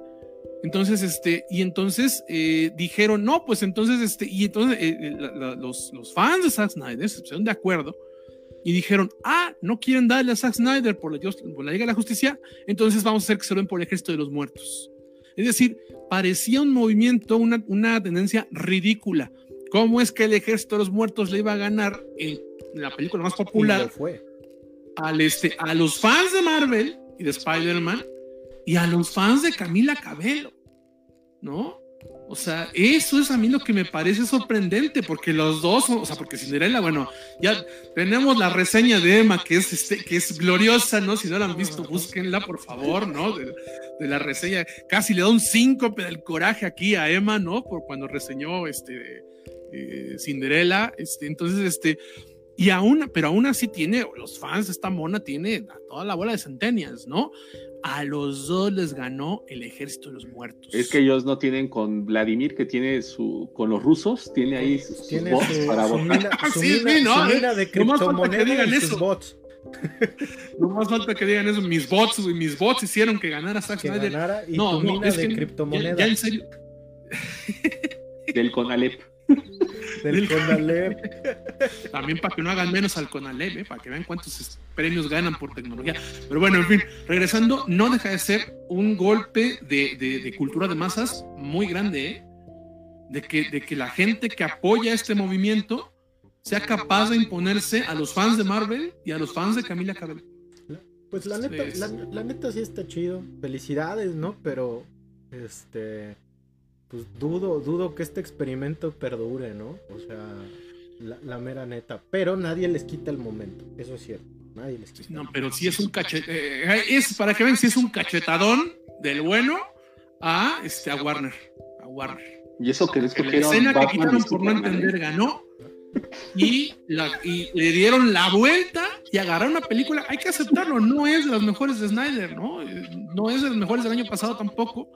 Entonces, este, y entonces eh, dijeron, no, pues entonces, este, y entonces eh, eh, los, los, fans de Zack Snyder se pusieron de acuerdo y dijeron, ah, no quieren darle a Zack Snyder por la, por la Liga de la Justicia, entonces vamos a hacer que se lo den por el Ejército de los Muertos. Es decir, parecía un movimiento, una, una tendencia ridícula. ¿Cómo es que el Ejército de los Muertos le iba a ganar en la película más popular fue. Al este, a los fans de Marvel y de Spider-Man y a los fans de Camila Cabello, ¿no? O sea, eso es a mí lo que me parece sorprendente, porque los dos, o sea, porque Cinderella, bueno, ya tenemos la reseña de Emma, que es, este, que es gloriosa, ¿no? Si no la han visto, búsquenla, por favor, ¿no? De, la reseña, casi le da un síncope del coraje aquí a Emma, ¿no? Por cuando reseñó, este, eh, Cinderella, este, entonces, este, y aún, pero aún así tiene, los fans, esta mona tiene a toda la bola de centenias, ¿no? A los dos les ganó el ejército de los muertos. Es que ellos no tienen con Vladimir, que tiene su, con los rusos, tiene ahí sus, bots para votar. Su sí, ¿no? de criptomonedas y sus bots. No más falta que digan eso, mis bots, mis bots hicieron que ganara Zack Snyder. no, no, es de criptomonedas. Ya, en serio. Del Conalep. Del Conalep. También para que no hagan menos al Conalep, ¿eh? para que vean cuántos premios ganan por tecnología. Pero bueno, en fin, regresando, no deja de ser un golpe de, cultura de masas muy grande, ¿eh? de que, de que la gente que apoya este movimiento sea capaz de imponerse a los fans de Marvel y a los fans de Camila Cabello. Pues la neta, la, neta sí está chido. Felicidades, ¿no? Pero, este, pues dudo, dudo que este experimento perdure, ¿no? O sea, la, mera neta. Pero nadie les quita el momento, eso es cierto. Nadie les quita. No, pero sí es un cachet, eh, es para que vean si es un cachetadón del bueno a este a Warner, a Warner. Y eso que les La escena que quitaron por no entender ganó y, le dieron la vuelta y agarraron una película. Hay que aceptarlo, no es de las mejores de Snyder, ¿no? No es de las mejores del año pasado tampoco,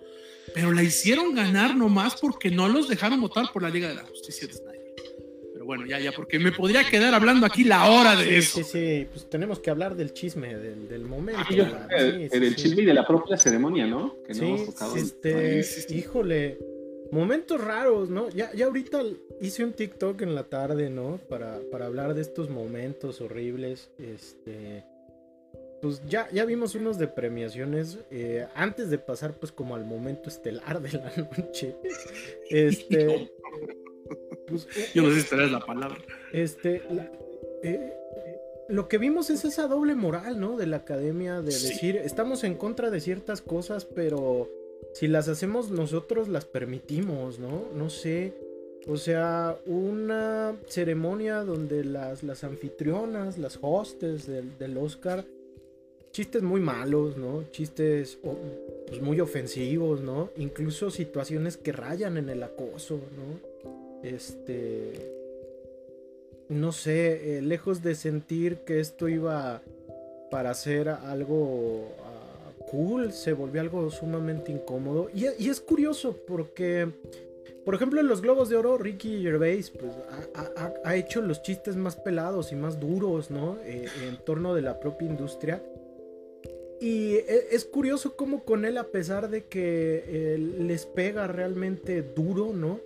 pero la hicieron ganar nomás porque no los dejaron votar por la Liga de la Justicia de Snyder. Pero bueno, ya, ya, porque me podría quedar hablando aquí la hora de eso. Sí, sí, pues tenemos que hablar del chisme, del, momento. Ah, del chisme y de la propia ceremonia, ¿no? Que no este, híjole Momentos raros, ¿no? Ya, ya ahorita hice un TikTok en la tarde, ¿no? Para, para hablar de estos momentos horribles. Este. Pues ya, ya vimos unos de premiaciones. Eh, antes de pasar, pues, como al momento estelar de la noche. Este. Pues, Yo no sé si es la palabra. Este. Eh, lo que vimos es esa doble moral, ¿no? De la academia, de decir, estamos en contra de ciertas cosas, pero si las hacemos nosotros, las permitimos, ¿no? No sé. O sea, una ceremonia donde las, las anfitrionas, las hostes del, Oscar, chistes muy malos, ¿no? Chistes pues, muy ofensivos, ¿no? Incluso situaciones que rayan en el acoso, ¿no? Este... No sé, eh, lejos de sentir que esto iba para hacer algo cool, se volvió algo sumamente incómodo. Y, es curioso porque, por ejemplo, en los Globos de Oro, Ricky Gervais pues, ha, hecho los chistes más pelados y más duros, ¿no? Eh, en torno de la propia industria. Y e, es curioso cómo con él, a pesar de que eh, les pega realmente duro, ¿no?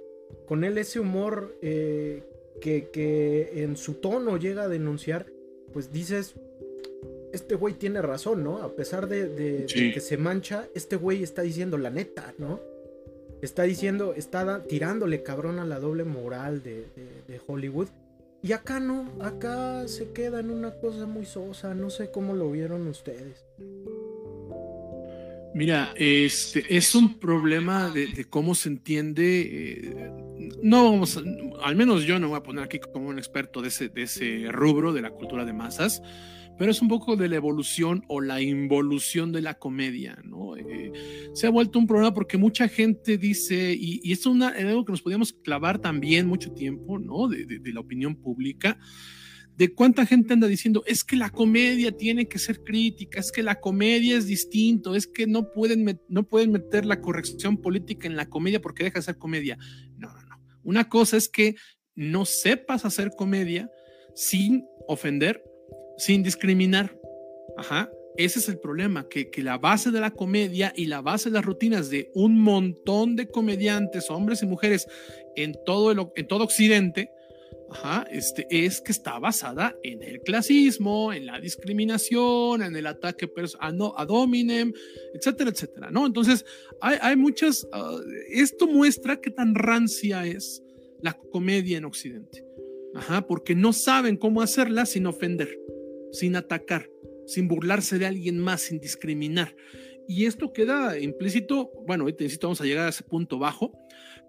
Con él ese humor eh, que, que en su tono llega a denunciar, pues dices, este güey tiene razón, ¿no? A pesar de, que se mancha, este güey está diciendo la neta, ¿no? Está diciendo, está tirándole cabrón a la doble moral de, Hollywood. Y acá no, acá se queda en una cosa muy sosa, no sé cómo lo vieron ustedes. Mira, este es un problema de, cómo se entiende. Eh, no vamos, al menos yo no voy a poner aquí como un experto de ese, de ese rubro de la cultura de masas pero es un poco de la evolución o la involución de la comedia, ¿no? Eh, se ha vuelto un problema porque mucha gente dice, y, esto es algo que nos podíamos clavar también mucho tiempo, ¿no? De, la opinión pública, de cuánta gente anda diciendo, es que la comedia tiene que ser crítica, es que la comedia es distinto, es que no pueden, no pueden meter la corrección política en la comedia porque deja de ser comedia. No, no, no. Una cosa es que no sepas hacer comedia sin ofender sin discriminar. Ajá. Ese es el problema, que, que, la base de la comedia y la base de las rutinas de un montón de comediantes, hombres y mujeres, en todo, en todo Occidente, ajá, este, es que está basada en el clasismo, en la discriminación, en el ataque a, no, a dominem, etcétera, etcétera, ¿no? Entonces, hay, muchas, ah, esto muestra qué tan rancia es la comedia en Occidente, ajá, porque no saben cómo hacerla sin ofender sin atacar, sin burlarse de alguien más, sin discriminar. Y esto queda implícito, bueno, ahorita vamos a llegar a ese punto bajo,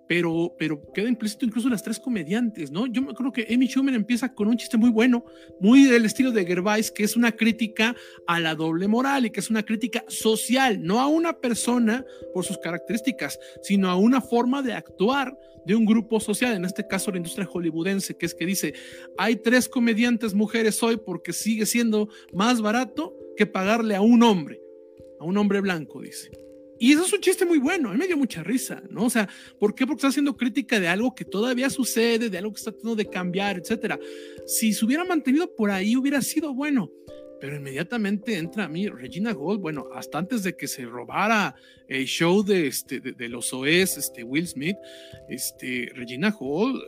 pero, pero queda implícito incluso las tres comediantes, ¿no? Yo me creo que Amy Schumer empieza con un chiste muy bueno, muy del estilo de Gervais, que es una crítica a la doble moral y que es una crítica social, no a una persona por sus características, sino a una forma de actuar de un grupo social, en este caso la industria hollywoodense, que es que dice, hay tres comediantes mujeres hoy porque sigue siendo más barato que pagarle a un hombre, a un hombre blanco, dice. Y eso es un chiste muy bueno, a mí me dio mucha risa, ¿no? O sea, ¿por qué? Porque está haciendo crítica de algo que todavía sucede, de algo que está tratando de cambiar, etcétera. Si se hubiera mantenido por ahí, hubiera sido bueno pero inmediatamente entra a mí Regina Gold, bueno, hasta antes de que se robara el show de, este, de, los OES, este, Will Smith, este, Regina Gold,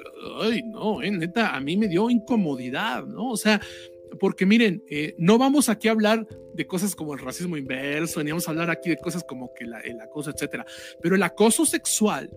ay, no, eh, neta, a mí me dio incomodidad, ¿no? O sea, porque miren, eh, no vamos aquí a hablar de cosas como el racismo inverso, ni vamos a hablar aquí de cosas como que la, el acoso, etcétera, pero el acoso sexual,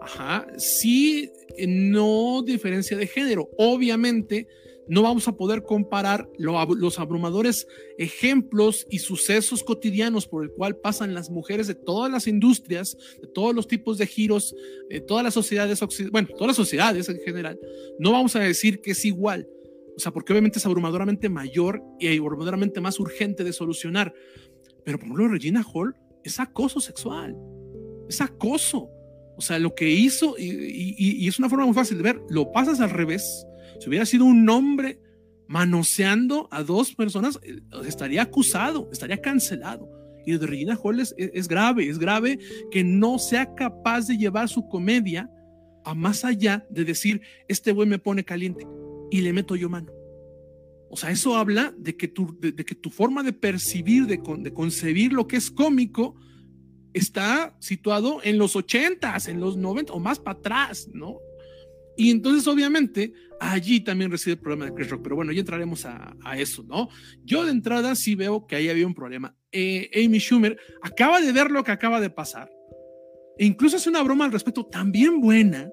Ajá, sí, no diferencia de género. Obviamente, no vamos a poder comparar los abrumadores ejemplos y sucesos cotidianos por el cual pasan las mujeres de todas las industrias, de todos los tipos de giros, de todas las sociedades, bueno, todas las sociedades en general. No vamos a decir que es igual, o sea, porque obviamente es abrumadoramente mayor y abrumadoramente más urgente de solucionar. Pero por ejemplo, Regina Hall es acoso sexual, es acoso. O sea, lo que hizo, y es una forma muy fácil de ver, lo pasas al revés si hubiera sido un hombre manoseando a dos personas, eh, estaría acusado, estaría cancelado. Y de Regina Hall es, grave, es grave que no sea capaz de llevar su comedia a más allá de decir, este güey me pone caliente y le meto yo mano. O sea, eso habla de que tu, de, que tu forma de percibir, de, de, concebir lo que es cómico, está situado en los ochentas, en los 90 o más para atrás, ¿no? Y entonces, obviamente, allí también reside el problema de Chris Rock. Pero bueno, ya entraremos a, eso, ¿no? Yo de entrada sí veo que ahí había un problema. Eh, Amy Schumer acaba de ver lo que acaba de pasar. E incluso hace una broma al respecto también buena.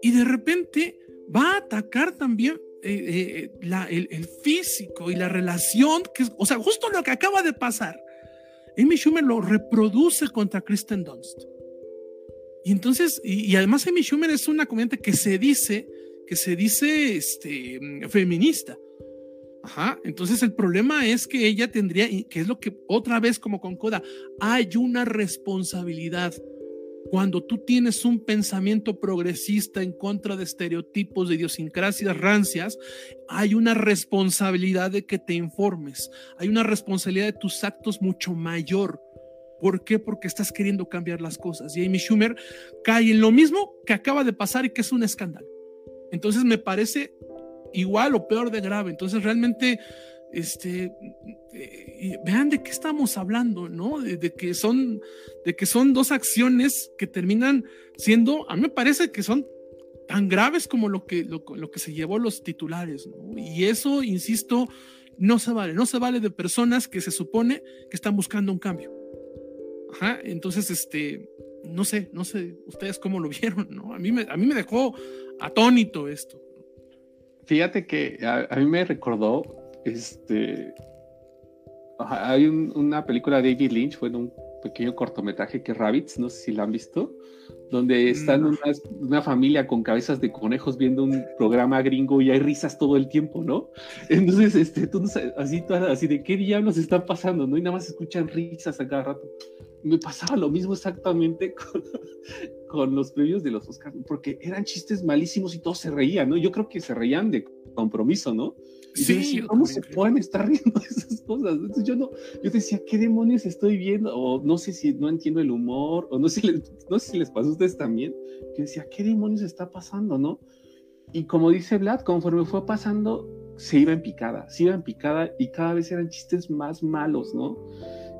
Y de repente va a atacar también eh, eh, el, el, físico y la relación. Que, o sea, justo lo que acaba de pasar. Amy Schumer lo reproduce contra Kristen Dunst. Y entonces, y, además Amy Schumer es una comediante que se dice, que se dice este, feminista. Ajá, entonces el problema es que ella tendría, que es lo que otra vez como con Coda, hay una responsabilidad. Cuando tú tienes un pensamiento progresista en contra de estereotipos, de idiosincrasias rancias, hay una responsabilidad de que te informes, hay una responsabilidad de tus actos mucho mayor. ¿Por qué? Porque estás queriendo cambiar las cosas. Y Amy Schumer cae en lo mismo que acaba de pasar y que es un escándalo. Entonces me parece igual o peor de grave. Entonces realmente, este, eh, vean de qué estamos hablando, ¿no? De, que son, de que son dos acciones que terminan siendo, a mí me parece que son tan graves como lo que, lo, lo que se llevó los titulares, ¿no? Y eso, insisto, no se vale, no se vale de personas que se supone que están buscando un cambio entonces, este, no sé, no sé, ustedes cómo lo vieron, ¿no? A mí me, a mí me dejó atónito esto. Fíjate que a, mí me recordó, este, hay una película de David Lynch, fue un pequeño cortometraje que Rabbits, no sé si la han visto, donde están una, una, familia con cabezas de conejos viendo un programa gringo y hay risas todo el tiempo, ¿no? Entonces, este, tú no sabes, así, así de qué diablos está pasando, ¿no? Y nada más escuchan risas a cada rato me pasaba lo mismo exactamente con, los premios de los Oscars, porque eran chistes malísimos y todos se reían, ¿no? Yo creo que se reían de compromiso, ¿no? Sí, ¿cómo se pueden estar riendo de esas cosas? Entonces yo no, yo decía, ¿qué demonios estoy viendo? O no sé si no entiendo el humor, o no sé, no sé si les pasó a ustedes también. Yo decía, ¿qué demonios está pasando, no? Y como dice Vlad, conforme fue pasando, se iba en picada, se iba en picada y cada vez eran chistes más malos, ¿no?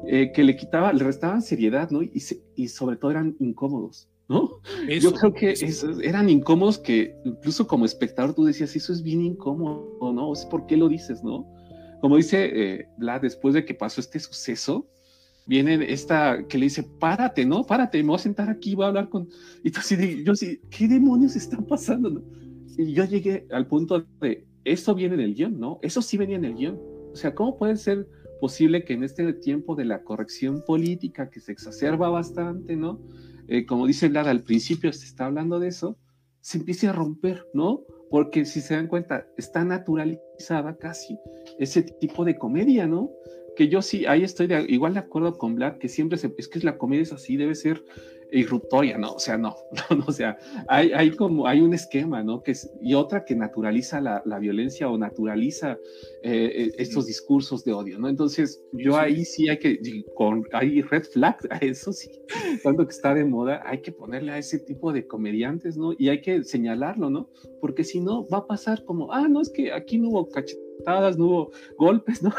Eh, que le quitaba, le restaban seriedad, ¿no? Y, y sobre todo eran incómodos, ¿no? Yo creo que eran incómodos que incluso como espectador tú decías, eso es bien incómodo, ¿no? ¿por qué lo dices, no? Como dice eh, Vlad, después de que pasó este suceso, viene esta que le dice, párate, ¿no? Párate, me voy a sentar aquí, voy a hablar con... Y tú así, yo sí, ¿qué demonios están pasando? No? Y yo llegué al punto de, eso viene del guion, ¿no? Eso sí venía en el guion. O sea, ¿cómo puede ser posible que en este tiempo de la corrección política que se exacerba bastante, ¿no? Eh, como dice Lara, al principio se está hablando de eso, se empiece a romper, ¿no? Porque si se dan cuenta, está naturalizada casi ese tipo de comedia, ¿no? Que yo sí, ahí estoy igual de acuerdo con Vlad, que siempre se, es que la comedia es así, debe ser irruptoria, ¿no? O sea, no, no, o sea, hay, hay, como, hay un esquema, ¿no? Que es, y otra que naturaliza la, la violencia o naturaliza eh, eh, estos discursos de odio, ¿no? Entonces, yo ahí sí hay que, con, hay red flag a eso sí, tanto que está de moda, hay que ponerle a ese tipo de comediantes, ¿no? Y hay que señalarlo, ¿no? Porque si no, va a pasar como, ah, no, es que aquí no hubo cachetadas, no hubo golpes, ¿no?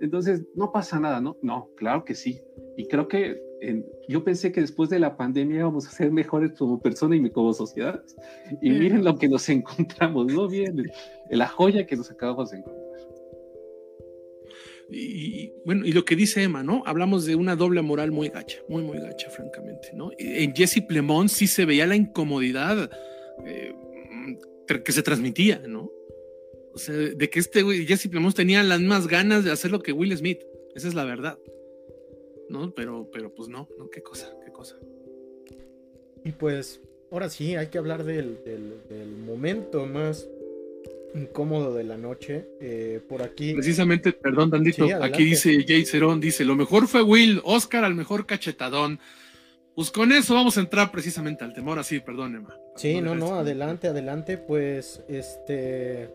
Entonces, no pasa nada, ¿no? No, claro que sí. Y creo que yo pensé que después de la pandemia íbamos a ser mejores como persona y como sociedad. Y miren lo que nos encontramos, ¿no? Bien, la joya que nos acabamos de encontrar. Y, bueno, y lo que dice Emma, ¿no? Hablamos de una doble moral muy gacha, muy, muy gacha, francamente, ¿no? En Jesse Plemons sí se veía la incomodidad eh, que se transmitía, ¿no? O sea, de que este Jesse Plemons tenía las mismas ganas de hacer lo que Will Smith. Esa es la verdad. ¿No? Pero, pero pues no, ¿no? Qué cosa, qué cosa. Y pues, ahora sí, hay que hablar del, del momento más incómodo de la noche. Eh, por aquí. Precisamente, perdón, Dandito, aquí dice Jay Cerón, dice, lo mejor fue Will, Oscar al mejor cachetadón. Pues con eso vamos a entrar precisamente al temor, así, perdón, Emma. Sí, no, no, adelante, adelante, pues, este...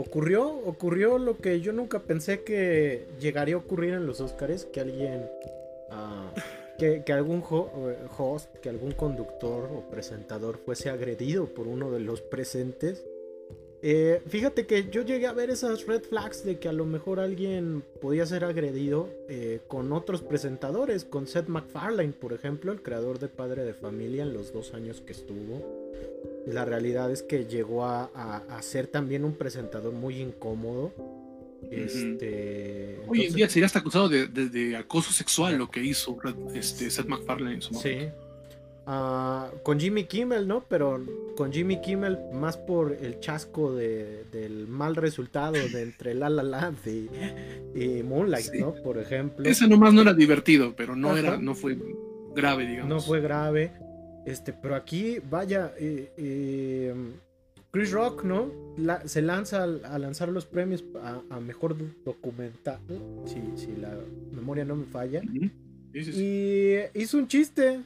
Ocurrió, ocurrió lo que yo nunca pensé que llegaría a ocurrir en los Oscars, que alguien... Ah, que, algún host, que algún conductor o presentador fuese agredido por uno de los presentes eh, fíjate que yo llegué a ver esas red flags de que a lo mejor alguien podía ser agredido eh, con otros presentadores, con Seth MacFarlane, por ejemplo, el creador de Padre de Familia en los dos años que estuvo. La realidad es que llegó a, ser también un presentador muy incómodo. Este, Hoy en día sería hasta acusado de, acoso sexual lo que hizo este, Seth MacFarlane en su momento. Sí. Ah, con Jimmy Kimmel, ¿no? Pero con Jimmy Kimmel más por el chasco del mal resultado de entre La La Land y, Moonlight, ¿no? Por ejemplo. Ese nomás no era divertido, pero no era, no fue grave, digamos. No fue grave. Este, pero aquí, vaya, eh, eh, Chris Rock, ¿no? se lanza a, lanzar los premios a, mejor documental, si, si, la memoria no me falla. Y hizo un chiste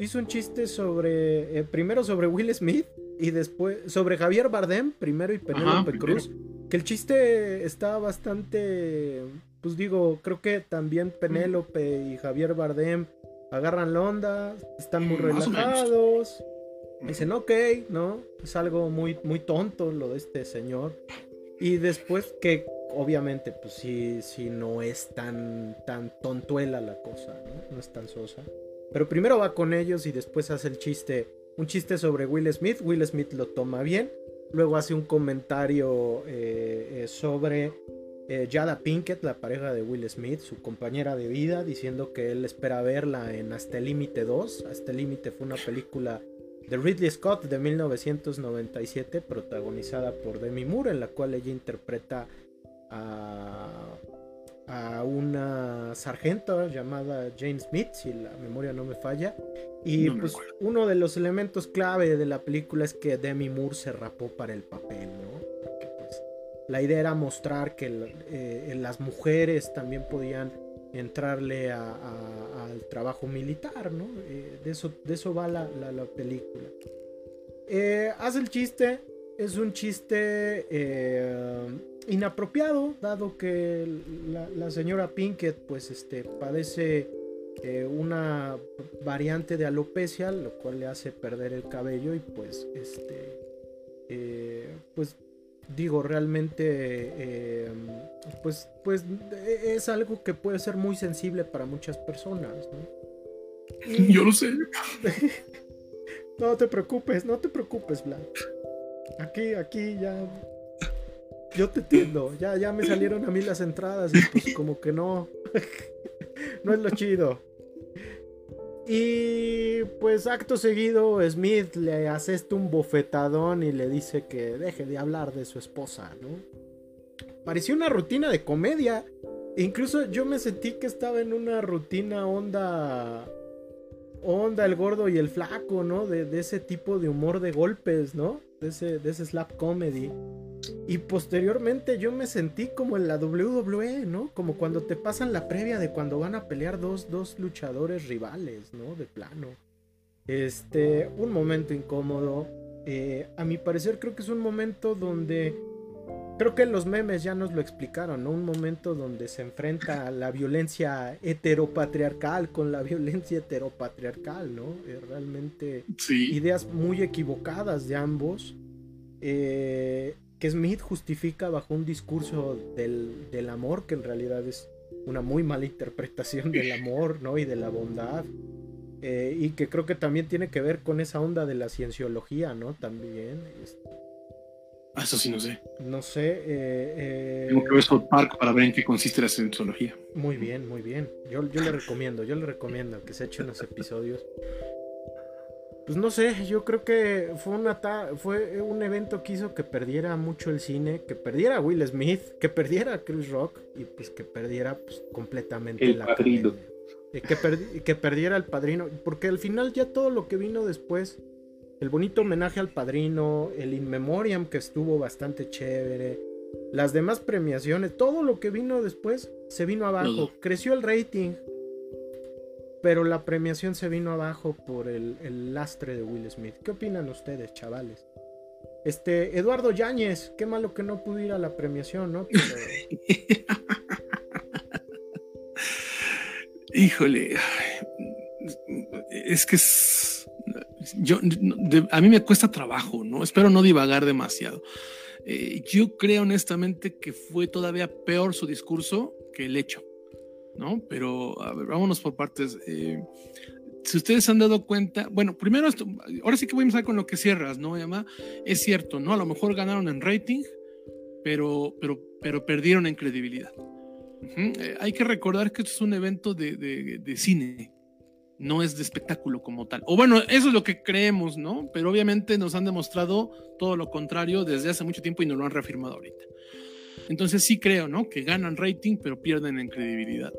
hizo un chiste sobre, eh, primero sobre Will Smith y después sobre Javier Bardem, primero y Penélope Cruz. Que el chiste está bastante, pues digo, creo que también Penélope y Javier Bardem agarran la onda, están muy relajados. Dicen, ok, ¿no? Es algo muy, muy tonto lo de este señor. Y después que obviamente, pues sí, sí no es tan, tan tontuela la cosa, ¿no? No es tan sosa. Pero primero va con ellos y después hace el chiste, un chiste sobre Will Smith. Will Smith lo toma bien. Luego hace un comentario eh, eh, sobre eh, Jada Pinkett, la pareja de Will Smith, su compañera de vida, diciendo que él espera verla en Hasta el Límite 2. Hasta el Límite fue una película de Ridley Scott de 1997, protagonizada por Demi Moore, en la cual ella interpreta a a una sargento llamada Jane Smith, si la memoria no me falla. Y pues uno de los elementos clave de la película es que Demi Moore se rapó para el papel, ¿no? La idea era mostrar que eh, las mujeres también podían entrarle al trabajo militar, ¿no? Eh, de, eso, va la, la, película. Eh, hace el chiste, es un chiste inapropiado, dado que la, señora Pinkett pues este, padece eh, una variante de alopecia, lo cual le hace perder el cabello y pues este eh, pues digo realmente eh, pues pues es algo que puede ser muy sensible para muchas personas yo lo sé no te preocupes no te preocupes Vlad aquí aquí ya yo te entiendo. Ya, ya me salieron a mí las entradas y pues como que no. no es lo chido. Y pues acto seguido Smith le hace esto un bofetadón y le dice que deje de hablar de su esposa, ¿no? Pareció una rutina de comedia. Incluso yo me sentí que estaba en una rutina onda... Onda el gordo y el flaco, ¿no? De, de ese tipo de humor de golpes, ¿no? De ese, de ese slap comedy. Y posteriormente yo me sentí como en la WWE, ¿no? Como cuando te pasan la previa de cuando van a pelear dos, luchadores rivales, ¿no? De plano. Este, un momento incómodo. Eh, a mi parecer creo que es un momento donde... Creo que los memes ya nos lo explicaron, ¿no? Un momento donde se enfrenta la violencia heteropatriarcal con la violencia heteropatriarcal, ¿no? Eh, realmente ideas muy equivocadas de ambos. Eh, que Smith justifica bajo un discurso del, amor, que en realidad es una muy mala interpretación del amor, ¿no? Y de la bondad. Eh, y que creo que también tiene que ver con esa onda de la cienciología, ¿no? También. Ah, eso sí no sé. No sé. Eh, eh, Tengo que ver South Park para ver en qué consiste la cienciología. Muy bien, muy bien. Yo, yo le recomiendo, yo le recomiendo que se echen los episodios. Pues no sé, yo creo que fue, una fue un evento que hizo que perdiera mucho el cine, que perdiera a Will Smith, que perdiera a Chris Rock y pues que perdiera pues, completamente el padrino. Y que, que perdiera el padrino, porque al final ya todo lo que vino después el bonito homenaje al padrino, el In Memoriam que estuvo bastante chévere, las demás premiaciones, todo lo que vino después se vino abajo. Creció el rating, pero la premiación se vino abajo por el, lastre de Will Smith. ¿Qué opinan ustedes, chavales? Este, Eduardo Yáñez, qué malo que no pudo ir a la premiación, ¿no? Híjole, es que es yo, a mí me cuesta trabajo, ¿no? Espero no divagar demasiado. Eh, yo creo honestamente que fue todavía peor su discurso que el hecho, ¿no? Pero, a ver, vámonos por partes. Eh, si ustedes se han dado cuenta, bueno, primero, esto, ahora sí que voy a empezar con lo que cierras, ¿no, Emma? Es cierto, ¿no? A lo mejor ganaron en rating, pero, pero, pero perdieron en credibilidad. Eh, hay que recordar que esto es un evento de, de, de cine, no es de espectáculo como tal. O bueno, eso es lo que creemos, ¿no? Pero obviamente nos han demostrado todo lo contrario desde hace mucho tiempo y nos lo han reafirmado ahorita. Entonces sí creo, ¿no? Que ganan rating, pero pierden en credibilidad.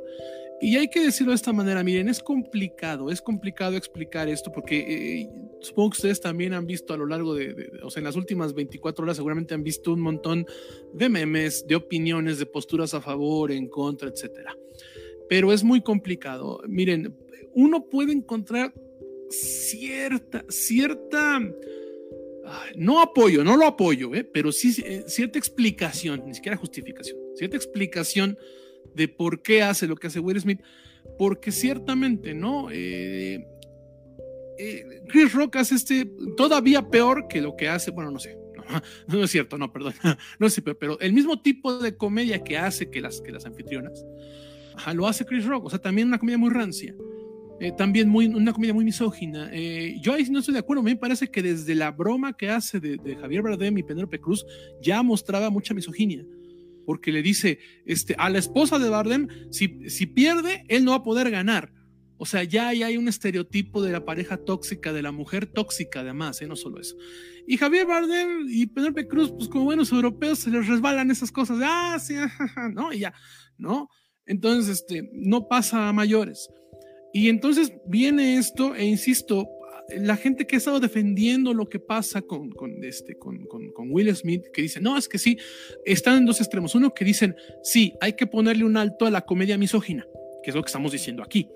Y hay que decirlo de esta manera, miren, es complicado, es complicado explicar esto porque eh, supongo que ustedes también han visto a lo largo de, o sea, en las últimas 24 horas seguramente han visto un montón de memes, de opiniones, de posturas a favor, en contra, etcétera. Pero es muy complicado. Miren, uno puede encontrar cierta, cierta, no apoyo, no lo apoyo, ¿eh? pero sí eh, cierta explicación, ni siquiera justificación, cierta explicación de por qué hace lo que hace Will Smith, porque ciertamente, ¿no? Eh, Chris Rock hace este todavía peor que lo que hace, bueno, no sé, no, es cierto, no, perdón, no sé, pero, pero, el mismo tipo de comedia que hace que las, que las anfitrionas, lo hace Chris Rock, o sea, también una comedia muy rancia. Eh, también muy, una comedia muy misógina. Eh, yo ahí no estoy de acuerdo, me parece que desde la broma que hace de, Javier Bardem y Penélope Cruz ya mostraba mucha misoginia, porque le dice este, a la esposa de Bardem, si, si pierde, él no va a poder ganar. O sea, ya hay un estereotipo de la pareja tóxica, de la mujer tóxica además, ¿eh? no solo eso. Y Javier Bardem y Penélope Cruz, pues como buenos europeos, se les resbalan esas cosas, ah, sí, no, y ya, ¿no? Entonces, este, no pasa a mayores. Y entonces viene esto, e insisto, la gente que ha estado defendiendo lo que pasa con, este, con, con, Will Smith, que dice, no, es que sí, están en dos extremos. Uno que dicen, sí, hay que ponerle un alto a la comedia misógina, que es lo que estamos diciendo aquí.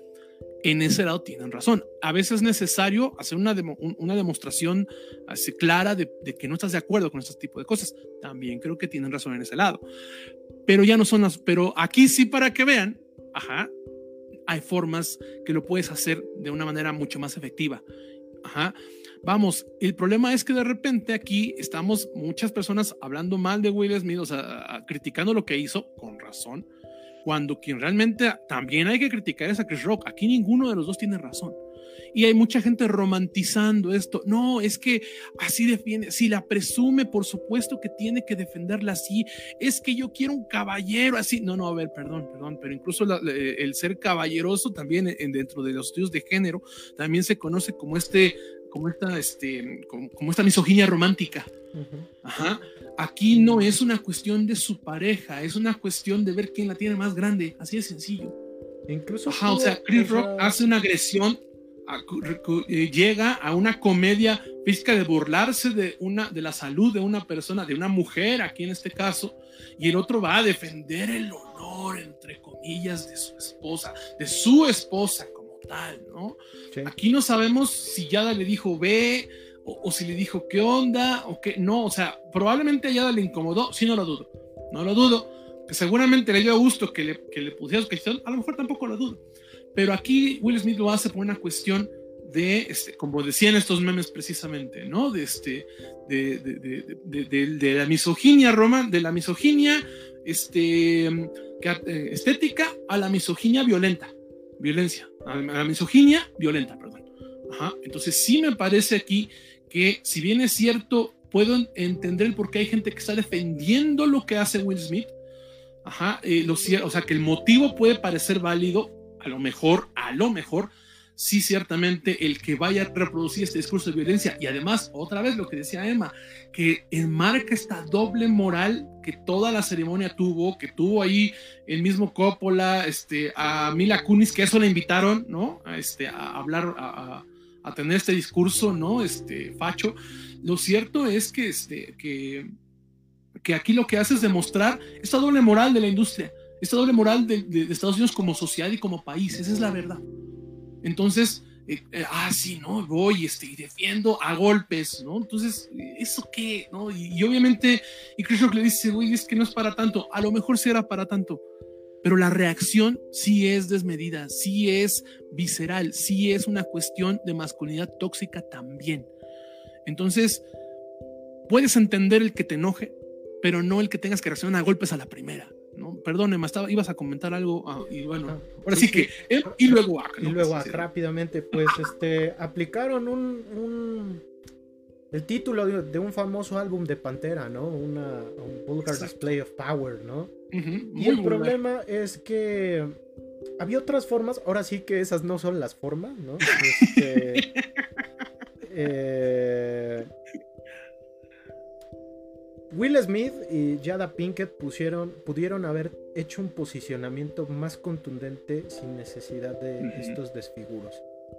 En ese lado tienen razón. A veces es necesario hacer una, demostración así clara de, de, que no estás de acuerdo con este tipo de cosas. También creo que tienen razón en ese lado. Pero ya no son las... Pero aquí sí para que vean, ajá, hay formas que lo puedes hacer de una manera mucho más efectiva. Ajá. Vamos, el problema es que de repente aquí estamos muchas personas hablando mal de Will Smith, o sea, criticando lo que hizo, con razón, cuando quien realmente también hay que criticar es a Chris Rock. Aquí ninguno de los dos tiene razón. Y hay mucha gente romantizando esto. No, es que así defiende. Si la presume, por supuesto que tiene que defenderla así. Es que yo quiero un caballero así. No, no, a ver, perdón, perdón. Pero incluso el ser caballeroso también en, dentro de los estudios de género también se conoce como este como esta, este, como, esta misoginia romántica. Ajá. Aquí no es una cuestión de su pareja, es una cuestión de ver quién la tiene más grande, así de sencillo. Incluso. o sea, Chris Rock hace una agresión eh, llega a una comedia física de burlarse de, una, de la salud de una persona, de una mujer aquí en este caso, y el otro va a defender el honor, entre comillas, de su esposa, de su esposa como tal, ¿no? Aquí no sabemos si Yada le dijo ve o, si le dijo qué onda o qué, no, o sea, probablemente a Yada le incomodó, sí, no lo dudo, no lo dudo, que seguramente le dio gusto que le, que le pusiera su a lo mejor tampoco lo dudo pero aquí Will Smith lo hace por una cuestión de, este, como decían estos memes precisamente, ¿no? De, este, de, de, de la misoginia, Roma, de la misoginia este, eh, estética a la misoginia violenta, violencia, a la misoginia violenta, perdón. Ajá. Entonces sí me parece aquí que si bien es cierto, puedo entender por qué hay gente que está defendiendo lo que hace Will Smith. Ajá, lo, o sea, que el motivo puede parecer válido, a lo mejor, a lo mejor, sí ciertamente el que vaya a reproducir este discurso de violencia y además otra vez lo que decía Emma, que enmarca esta doble moral que toda la ceremonia tuvo, que tuvo ahí el mismo Coppola, este, a Mila Kunis, que eso le invitaron, ¿no? A, este, a hablar, a, a, tener este discurso, ¿no? Este, facho. Lo cierto es que, este, que, que aquí lo que hace es demostrar esta doble moral de la industria, esta doble moral de, de Estados Unidos como sociedad y como país, esa es la verdad. Entonces, eh, eh, ah, sí, ¿no? Voy este, y defiendo a golpes, ¿no? Entonces, ¿eso qué? ¿no? Y, obviamente, y Chris Rock le dice, güey, es que no es para tanto. A lo mejor sí era para tanto, pero la reacción sí es desmedida, sí es visceral, sí es una cuestión de masculinidad tóxica también. Entonces, puedes entender el que te enoje, pero no el que tengas que reaccionar a golpes a la primera. ¿No? Perdóneme, estaba, ibas a comentar algo ah, y bueno, ah, ahora sí, que y luego Y luego rápidamente, pues este, aplicaron un, el título de, un famoso álbum de Pantera, ¿no? Una, un vulgar display of power, ¿no? y el problema es que había otras formas, ahora sí que esas no son las formas, ¿no? Este, eh, Will Smith y Jada Pinkett pusieron, pudieron haber hecho un posicionamiento más contundente sin necesidad de estos desfiguros.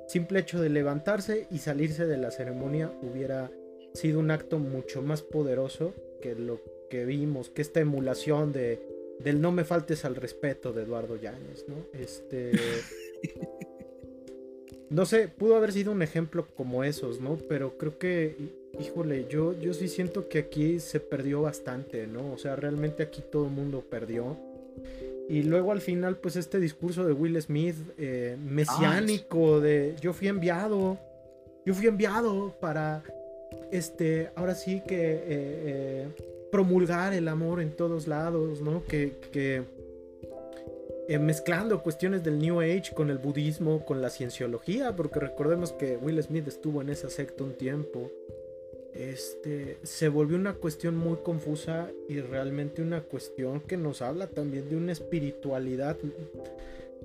Simple hecho de levantarse y salirse de la ceremonia hubiera sido un acto mucho más poderoso que lo que vimos, que esta emulación de del no me faltes al respeto de Eduardo Yáñez, ¿no? Este no sé, pudo haber sido un ejemplo como esos, ¿no? Pero creo que híjole, yo, yo sí siento que aquí se perdió bastante, ¿no? O sea, realmente aquí todo el mundo perdió. Y luego al final, pues este discurso de Will Smith, eh, mesiánico, de yo fui enviado, yo fui enviado para, este, ahora sí que eh, eh, promulgar el amor en todos lados, ¿no? Que, que mezclando cuestiones del New Age con el budismo, con la cienciología, porque recordemos que Will Smith estuvo en esa secta un tiempo este, se volvió una cuestión muy confusa y realmente una cuestión que nos habla también de una espiritualidad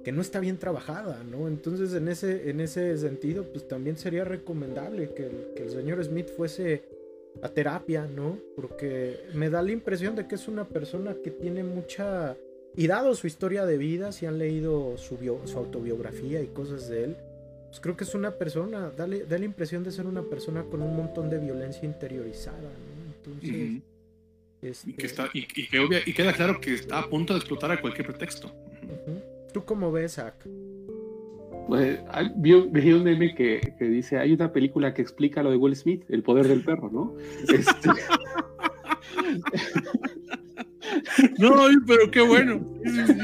que no está bien trabajada, ¿no? Entonces en ese, en ese sentido, pues también sería recomendable que el, que el señor Smith fuese a terapia, ¿no? Porque me da la impresión de que es una persona que tiene mucha... Y dado su historia de vida, si han leído su, su autobiografía y cosas de él, pues creo que es una persona, da, da la impresión de ser una persona con un montón de violencia interiorizada, ¿no? Entonces... Este y, que está, y, y, queda claro que está a punto de explotar a cualquier pretexto. ¿Tú cómo ves, Zach? Pues vi, un meme que, que, dice, hay una película que explica lo de Will Smith, el poder del perro, ¿no? Este... no, pero qué bueno,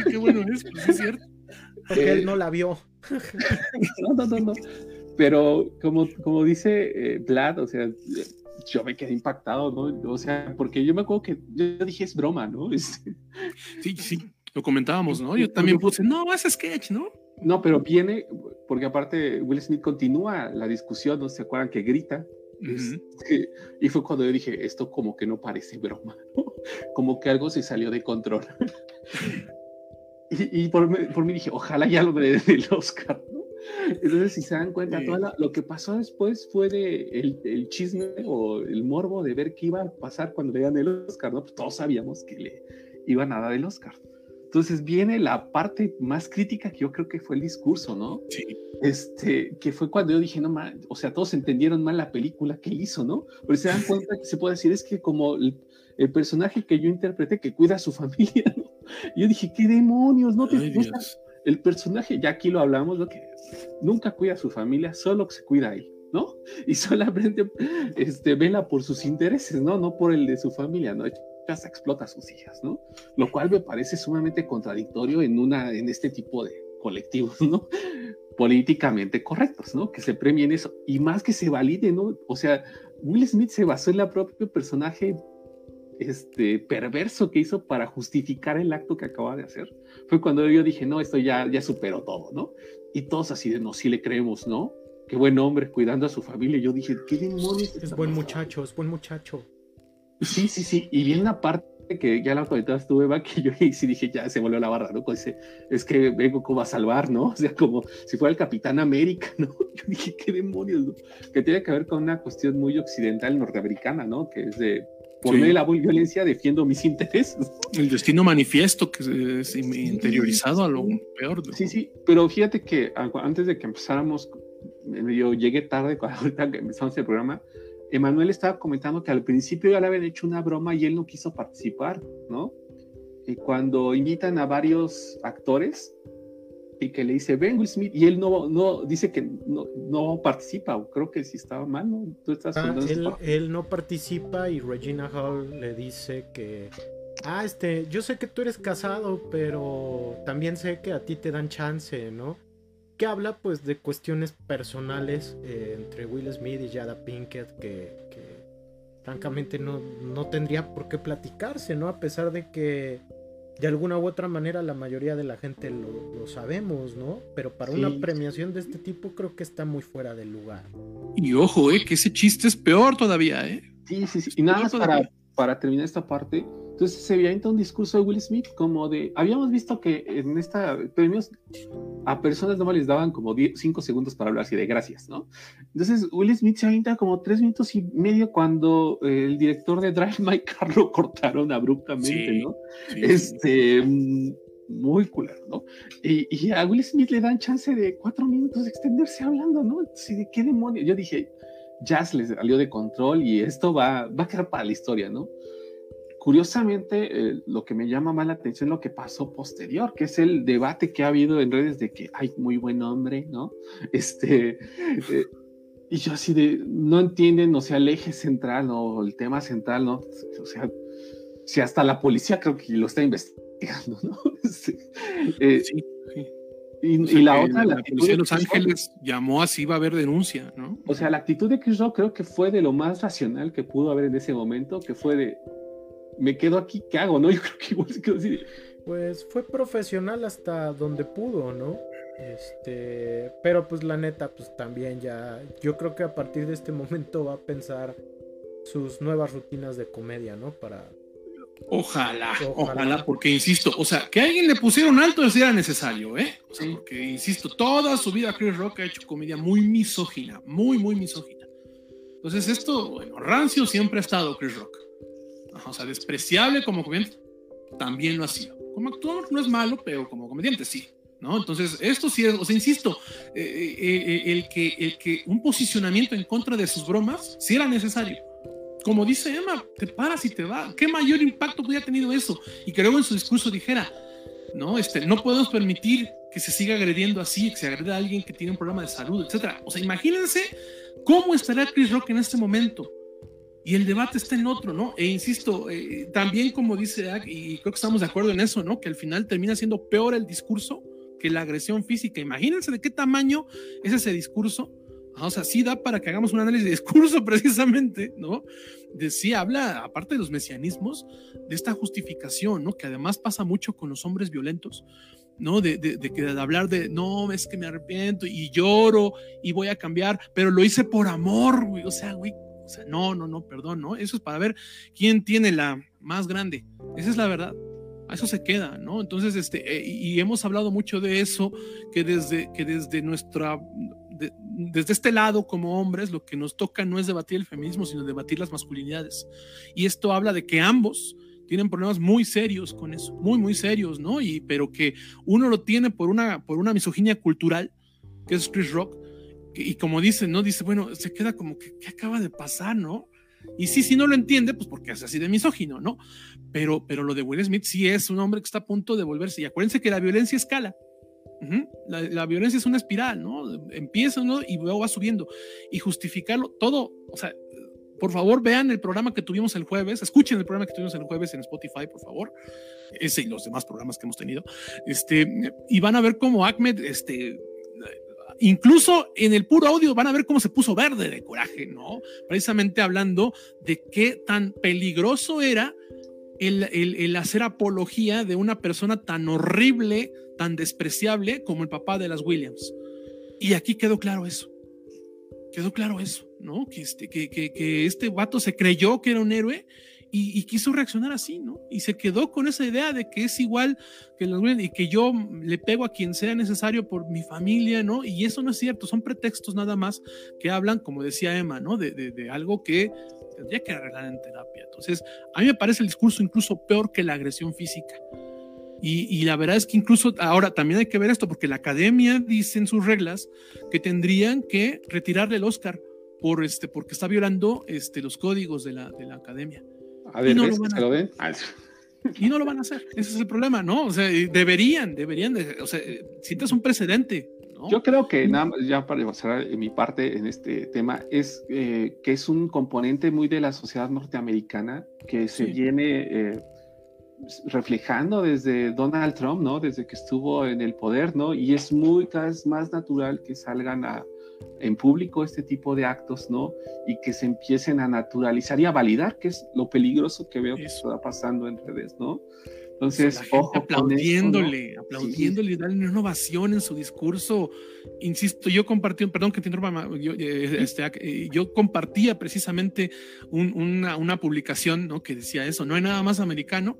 qué bueno es, pues es cierto. Porque él no la vio. no, no, no, no. Pero como, como dice eh, Vlad, o sea, yo me quedé impactado, ¿no? O sea, porque yo me acuerdo que yo dije es broma, ¿no? Sí, sí, lo comentábamos, ¿no? Yo también puse, no, es sketch, ¿no? No, pero viene, porque aparte Will Smith continúa la discusión, ¿no se acuerdan que grita? Este, y fue cuando yo dije, esto como que no parece broma, ¿no? Como que algo se salió de control. Y, por, por, mí dije, ojalá ya lo de, del Oscar, ¿no? Entonces, si se dan cuenta, todo lo que pasó después fue de el, el, chisme o el morbo de ver qué iba a pasar cuando le dan el Oscar, ¿no? Pues todos sabíamos que le iban a dar el Oscar. Entonces viene la parte más crítica que yo creo que fue el discurso, ¿no? Sí. Este, que fue cuando yo dije, no, mal, o sea, todos entendieron mal la película que hizo, ¿no? Pero se dan cuenta que se puede decir, es que como el, el personaje que yo interpreté que cuida a su familia, ¿no? yo dije, ¿qué demonios? No te El personaje, ya aquí lo hablamos, lo que nunca cuida a su familia, solo se cuida a él, ¿no? Y solamente este, vela por sus intereses, ¿no? No por el de su familia, ¿no? Casa explota a sus hijas, ¿no? Lo cual me parece sumamente contradictorio en, una, en este tipo de colectivos, ¿no? Políticamente correctos, ¿no? Que se premien eso. Y más que se valide, ¿no? O sea, Will Smith se basó en la propio personaje este, perverso que hizo para justificar el acto que acaba de hacer, fue cuando yo dije, no, esto ya, ya superó todo, ¿no? Y todos así de, no, sí le creemos, ¿no? qué buen hombre, cuidando a su familia. Yo dije, ¿qué demonios? Es buen muchacho, es buen muchacho. Sí, sí, sí. Y bien aparte que ya la comentabas tú, Eva, que yo sí dije, ya se volvió la barra, ¿no? Dice, es que vengo como a salvar, ¿no? O sea, como si fuera el Capitán América, ¿no? Yo dije, ¿qué demonios? No? Que tiene que ver con una cuestión muy occidental norteamericana, ¿no? Que es de, por medio de la violencia defiendo mis intereses. El destino manifiesto que es interiorizado a lo peor. ¿no? Sí, sí, pero fíjate que antes de que empezáramos, yo llegué tarde, cuando ahorita que empezamos el programa, Emanuel estaba comentando que al principio ya le habían hecho una broma y él no quiso participar, ¿no? Y cuando invitan a varios actores y que le dice, ven Will Smith, y él no, no dice que no, no participa, creo que sí estaba mal, ¿no? ¿Tú estás ah, él, él, no participa y Regina Hall le dice que, ah, este, yo sé que tú eres casado, pero también sé que a ti te dan chance, ¿no? Que habla pues de cuestiones personales eh, entre Will Smith y Jada Pinkett que, francamente no, no, tendría por qué platicarse, ¿no? A pesar de que de alguna u otra manera la mayoría de la gente lo, sabemos, ¿no? Pero para una premiación de este tipo creo que está muy fuera de lugar. Y ojo, ¿eh? Que ese chiste es peor todavía, ¿eh? Sí, sí, sí. Y nada más para, para terminar esta parte, entonces se veía un discurso de Will Smith como de, habíamos visto que en esta premios a personas no les daban como 5 segundos para hablar así de gracias, ¿no? Entonces Will Smith se avienta como 3 minutos y medio cuando eh, el director de Drive My Car lo cortaron abruptamente, ¿no? este, mm, muy culero, ¿no? Y, a Will Smith le dan chance de 4 minutos de extenderse hablando, ¿no? Entonces, ¿de qué demonios? Yo dije, Jazz les salió de control y esto va, va a quedar para la historia, ¿no? Curiosamente, eh, lo que me llama más la atención es lo que pasó posterior, que es el debate que ha habido en redes de que hay muy buen hombre, ¿no? Este, eh, y yo así de, no entienden, o sea, el eje central o el tema central, ¿no? O sea, si hasta la policía creo que lo está investigando, ¿no? sí, eh, sí, Y, la otra, la, policía de Los Ángeles llamó así, va a haber denuncia, ¿no? O sea, la actitud de Chris Rock creo que fue de lo más racional que pudo haber en ese momento, que fue de, me quedo aquí, ¿qué hago? ¿No? Yo creo que igual se quedó así. Pues fue profesional hasta donde pudo, ¿no? Este, pero pues la neta, pues también ya, yo creo que a partir de este momento va a pensar sus nuevas rutinas de comedia, ¿no? Para... Ojalá, ojalá, porque insisto, o sea, que alguien le pusieron alto eso era necesario, ¿eh? O sea, porque insisto, toda su vida Chris Rock ha hecho comedia muy misógina, muy, muy misógina. Entonces esto, bueno, rancio siempre ha estado Chris Rock o sea, despreciable como comediante, también lo ha sido. Como actor no es malo, pero como comediante sí. ¿No? Entonces, esto sí es, o sea, insisto, eh, eh, eh, el, que, el que un posicionamiento en contra de sus bromas sí era necesario. Como dice Emma, te paras y te va. ¿Qué mayor impacto hubiera tenido eso? Y que luego en su discurso dijera, no, este, no podemos permitir que se siga agrediendo así, que se agreda a alguien que tiene un problema de salud, etcétera. O sea, imagínense cómo estaría Chris Rock en este momento y el debate está en otro, ¿no? E insisto, eh, también como dice y creo que estamos de acuerdo en eso, ¿no? Que al final termina siendo peor el discurso que la agresión física. Imagínense de qué tamaño es ese discurso. Ah, o sea, sí da para que hagamos un análisis de discurso precisamente, ¿no? De sí habla, aparte de los mesianismos, de esta justificación, ¿no? Que además pasa mucho con los hombres violentos, ¿no? De, de, de, de, hablar de, no, es que me arrepiento y lloro y voy a cambiar, pero lo hice por amor, güey. O sea, güey, o sea, no, no, no, perdón, ¿no? Eso es para ver quién tiene la más grande. Esa es la verdad. A eso se queda, ¿no? Entonces, este, eh, y hemos hablado mucho de eso, que desde, que desde nuestra, desde este lado como hombres, lo que nos toca no es debatir el feminismo, sino debatir las masculinidades. Y esto habla de que ambos tienen problemas muy serios con eso, muy, muy serios, ¿no? Y, pero que uno lo tiene por una, por una misoginia cultural, que es Chris Rock, y como dice, ¿no? Dice, bueno, se queda como que, ¿qué acaba de pasar, no? Y sí, sí no lo entiende, pues porque es así de misógino, ¿no? Pero, pero lo de Will Smith sí es un hombre que está a punto de volverse. Y acuérdense que la violencia escala. la, violencia es una espiral, ¿no? Empieza, ¿no? Y luego va subiendo. Y justificarlo todo, o sea, por favor vean el programa que tuvimos el jueves, escuchen el programa que tuvimos el jueves en Spotify, por favor, ese y los demás programas que hemos tenido, este, y van a ver cómo Ahmed, este, Incluso en el puro audio van a ver cómo se puso verde de coraje, ¿no? Precisamente hablando de qué tan peligroso era el, hacer apología de una persona tan horrible, tan despreciable como el papá de las Williams. Y aquí quedó claro eso. quedó claro eso, ¿no? Que este, que, que, que este vato se creyó que era un héroe y, quiso reaccionar así, ¿no? Y se quedó con esa idea de que es igual que los y que yo le pego a quien sea necesario por mi familia, ¿no? Y eso no es cierto, son pretextos nada más que hablan, como decía Emma, ¿no? De, de, algo que tendría que arreglar en terapia. Entonces, a mí me parece el discurso incluso peor que la agresión física. Y, y, la verdad es que incluso ahora también hay que ver esto, porque la academia dice en sus reglas que tendrían que retirarle el Oscar por este, porque está violando este, los códigos de la, de la academia. A ver, no lo van a, lo? Ah, y no lo van a hacer. Ese es el problema, ¿no? O sea, deberían, deberían, o sea, sientes un precedente. ¿no? Yo creo que nada ya para cerrar mi parte en este tema es eh, que es un componente muy de la sociedad norteamericana que se viene eh, reflejando desde Donald Trump, ¿no? Desde que estuvo en el poder, ¿no? Y es muy cada vez más natural que salgan a, en público este tipo de actos, ¿no? Y que se empiecen a naturalizar y a validar, que es lo peligroso que veo que está pasando en redes, ¿no? Entonces, ojo aplaudiéndole, aplaudiéndole, dándole una ovación en su discurso. Insisto, yo compartí, perdón que te interrumpa, yo, eh, este, eh, yo compartía precisamente una, una, publicación ¿no? que decía eso, no hay nada más americano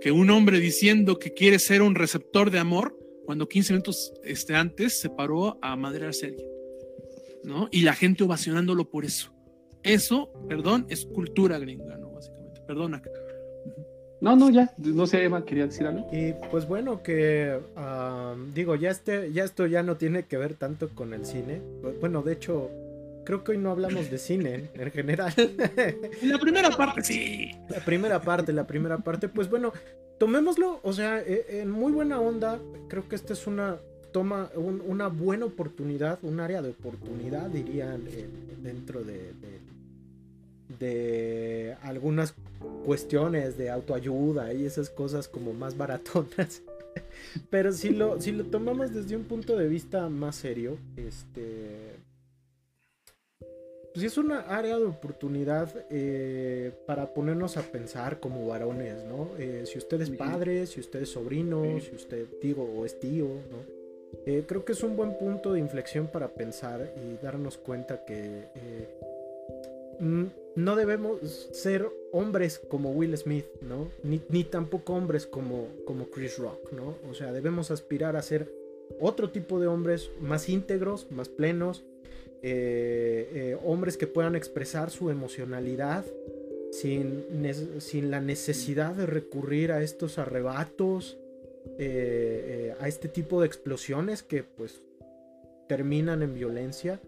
que un hombre diciendo que quiere ser un receptor de amor cuando 15 minutos este, antes se paró a madrearse a alguien. ¿No? Y la gente ovacionándolo por eso. Eso, perdón, es cultura gringa, ¿no? Básicamente. Perdona. No, no, ya, no sé, Eva, quería decir algo. Y pues bueno, que digo, ya este, ya esto ya no tiene que ver tanto con el cine. Bueno, de hecho, creo que hoy no hablamos de cine en general. La primera parte, sí. La primera parte, la primera parte, pues bueno, tomémoslo, o sea, e, en muy buena onda, creo que esta es una toma una buena oportunidad, un área de oportunidad, dirían, dentro de, de, algunas cuestiones de autoayuda y esas cosas como más baratonas. Pero si lo, si lo tomamos desde un punto de vista más serio, este. Pues es una área de oportunidad eh, para ponernos a pensar como varones, ¿no? Eh, si usted es padre, si usted es sobrino, si usted, digo, o es tío, ¿no? Eh, creo que es un buen punto de inflexión para pensar y darnos cuenta que eh, no debemos ser hombres como Will Smith, ¿no? Ni, tampoco hombres como, como Chris Rock, ¿no? O sea, debemos aspirar a ser otro tipo de hombres más íntegros, más plenos, eh, hombres que puedan expresar su emocionalidad sin, sin la necesidad de recurrir a estos arrebatos, eh, eh, a este tipo de explosiones que pues terminan en violencia.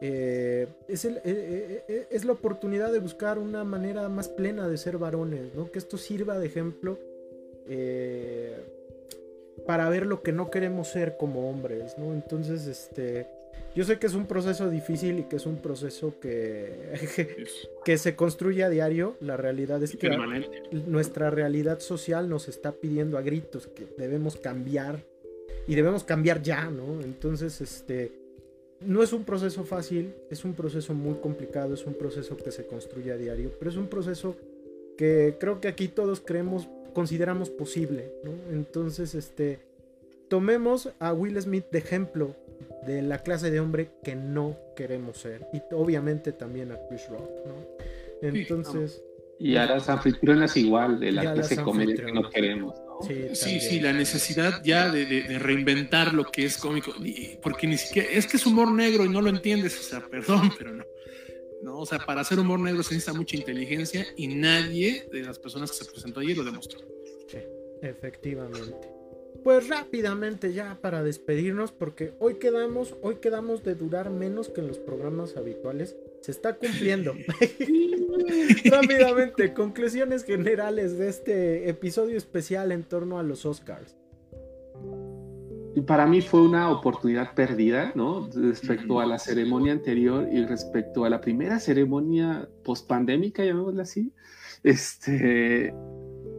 Eh, es, es, la oportunidad de buscar una manera más plena de ser varones, ¿no? Que esto sirva de ejemplo para ver lo que no queremos ser como hombres, ¿no? Entonces, este, yo sé que es un proceso difícil y que es un proceso que, que se construye a diario. La realidad es que nuestra realidad social nos está pidiendo a gritos que debemos cambiar y debemos cambiar ya, ¿no? Entonces, este, no es un proceso fácil, es un proceso muy complicado, es un proceso que se construye a diario, pero es un proceso que creo que aquí todos creemos, consideramos posible, ¿no? Entonces, este, tomemos a Will Smith de ejemplo de la clase de hombre que no queremos ser. Y obviamente también a Chris Rock, ¿no? Entonces... y a las anfitrionas igual, de la clase comedia que no queremos. Sí, sí, la necesidad ya de, reinventar lo que es cómico, porque ni siquiera, es que es humor negro y no lo entiendes, o sea, perdón, pero no. No, o sea, para hacer humor negro se necesita mucha inteligencia y nadie de las personas que se presentó allí lo demostró. Sí, efectivamente pues rápidamente ya para despedirnos porque hoy quedamos, hoy quedamos de durar menos que en los programas habituales. Se está cumpliendo. rápidamente, conclusiones generales de este episodio especial en torno a los Oscars. Para mí fue una oportunidad perdida, ¿no? Respecto a la ceremonia anterior y respecto a la primera ceremonia post-pandémica, llamémosla así. Este,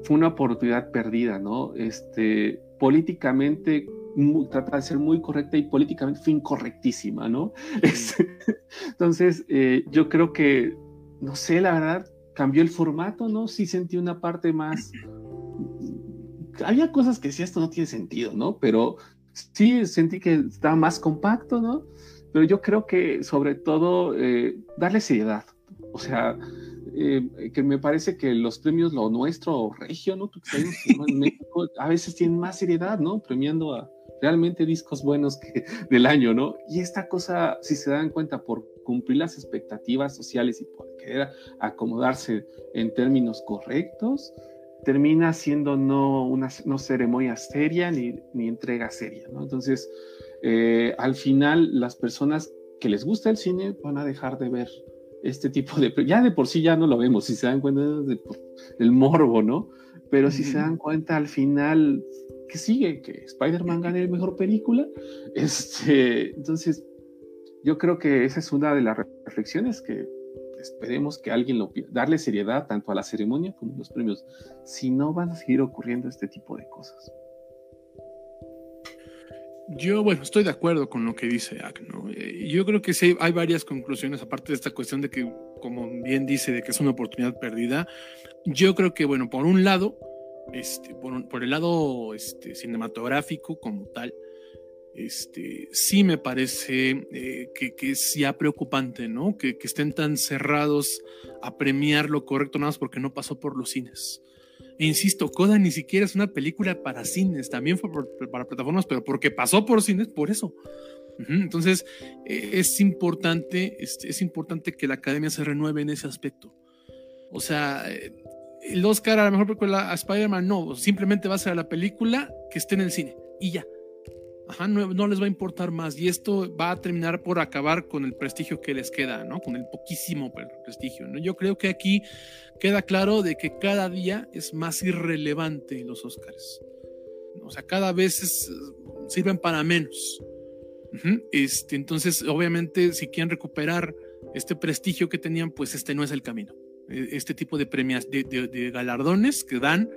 fue una oportunidad perdida, ¿no? Este, políticamente trata de ser muy correcta y políticamente fue incorrectísima, ¿no? Este, entonces, eh, yo creo que, no sé, la verdad, cambió el formato, ¿no? Sí sentí una parte más... Había cosas que sí, esto no tiene sentido, ¿no? Pero sí sentí que estaba más compacto, ¿no? pero yo creo que sobre todo eh, darle seriedad. O sea, eh, que me parece que los premios Lo Nuestro Regio, ¿no? en México a veces tienen más seriedad, ¿no? Premiando a realmente discos buenos que, del año, ¿no? Y esta cosa, si se dan cuenta, por cumplir las expectativas sociales y por querer acomodarse en términos correctos, termina siendo no una no ceremonia seria ni, ni entrega seria, ¿no? Entonces, eh, al final, las personas que les gusta el cine van a dejar de ver este tipo de... Ya de por sí ya no lo vemos, si se dan cuenta del morbo, ¿no? Pero si se dan cuenta al final, que sigue? Que Spider-Man gane la mejor película. Este, entonces, yo creo que esa es una de las reflexiones que esperemos que alguien lo darle seriedad tanto a la ceremonia como a los premios. Si no, van a seguir ocurriendo este tipo de cosas. Yo, bueno, estoy de acuerdo con lo que dice Ak, ¿no? Eh, yo creo que sí hay varias conclusiones, aparte de esta cuestión de que, como bien dice, de que es una oportunidad perdida. Yo creo que, bueno, por un lado, este, por, el lado este, cinematográfico como tal, este, sí me parece eh, que, es ya preocupante, ¿no? Que, que, estén tan cerrados a premiar lo correcto nada más porque no pasó por los cines. E insisto, Coda ni siquiera es una película para cines, también fue para plataformas, pero porque pasó por cines, por eso. Entonces, e, es importante, es, importante que la academia se renueve en ese aspecto. O sea, eh, el Oscar a la mejor película a Spider-Man, no, simplemente va a ser la película que esté en el cine y ya. Ajá, no, les va a importar más. Y esto va a terminar por acabar con el prestigio que les queda, ¿no? Con el poquísimo prestigio, ¿no? Yo creo que aquí queda claro de que cada día es más irrelevante los Oscars. O sea, cada vez sirven para menos. este, entonces, obviamente, si quieren recuperar este prestigio que tenían, pues este no es el camino. E, este tipo de premias, de, galardones que dan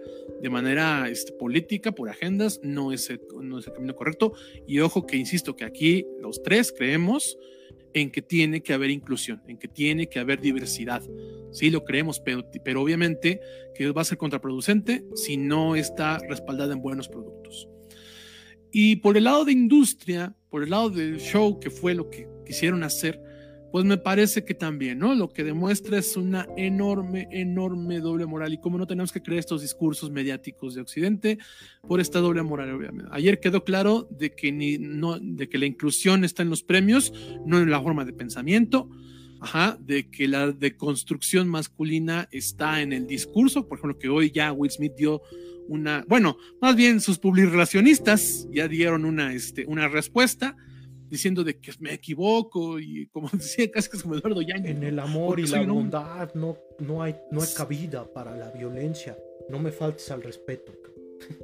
de manera este, política, por agendas, no es, el, no es el camino correcto. Y ojo que insisto que aquí los tres creemos en que tiene que haber inclusión, en que tiene que haber diversidad. Sí, lo creemos, pero, pero obviamente que va a ser contraproducente si no está respaldada en buenos productos. Y por el lado de industria, por el lado del show, que fue lo que quisieron hacer, pues me parece que también, ¿no? Lo que demuestra es una enorme, enorme doble moral y como no tenemos que creer estos discursos mediáticos de Occidente por esta doble moral, obviamente. Ayer quedó claro de que, ni, no, de que la inclusión está en los premios, no en la forma de pensamiento, ajá, de que la deconstrucción masculina está en el discurso, por ejemplo, que hoy ya Will Smith dio una, bueno, más bien sus publicacionistas ya dieron una, este, una respuesta, diciendo de que me equivoco y como decía casi como Eduardo Yañez. En el amor y la bondad no, no, hay, no hay cabida para la violencia. No me faltes al respeto.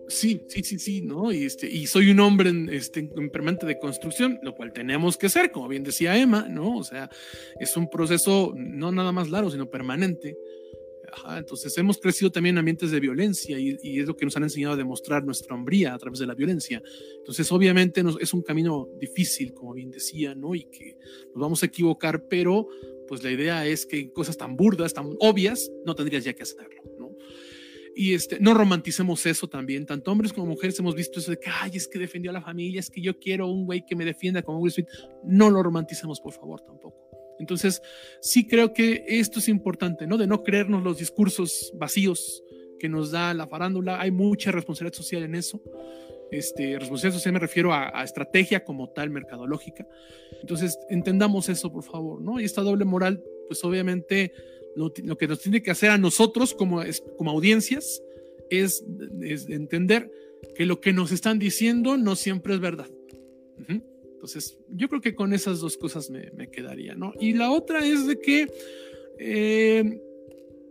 Sí, sí, sí, sí, ¿no? Y, este, y soy un hombre en, este, en permanente de construcción, lo cual tenemos que ser, como bien decía Emma, ¿no? O sea, es un proceso no nada más largo, sino permanente entonces hemos crecido también en ambientes de violencia y, es lo que nos han enseñado a demostrar nuestra hombría a través de la violencia. Entonces obviamente es un camino difícil, como bien decía, ¿no? Y que nos vamos a equivocar, pero pues la idea es que cosas tan burdas, tan obvias, no tendrías ya que hacerlo. Y este, no romanticemos eso también. Tanto hombres como mujeres hemos visto eso de que, ay, es que defendió a la familia, es que yo quiero un güey que me defienda como Will Smith. No lo romanticemos, por favor, tampoco. Entonces, sí creo que esto es importante, ¿no? De no creernos los discursos vacíos que nos da la farándula. Hay mucha responsabilidad social en eso. Este, responsabilidad social me refiero a, estrategia como tal, mercadológica. Entonces, entendamos eso, por favor, ¿no? Y esta doble moral, pues obviamente lo, que nos tiene que hacer a nosotros como, como audiencias es, entender que lo que nos están diciendo no siempre es verdad. Entonces, yo creo que con esas dos cosas me, quedaría, ¿no? Y la otra es de que eh,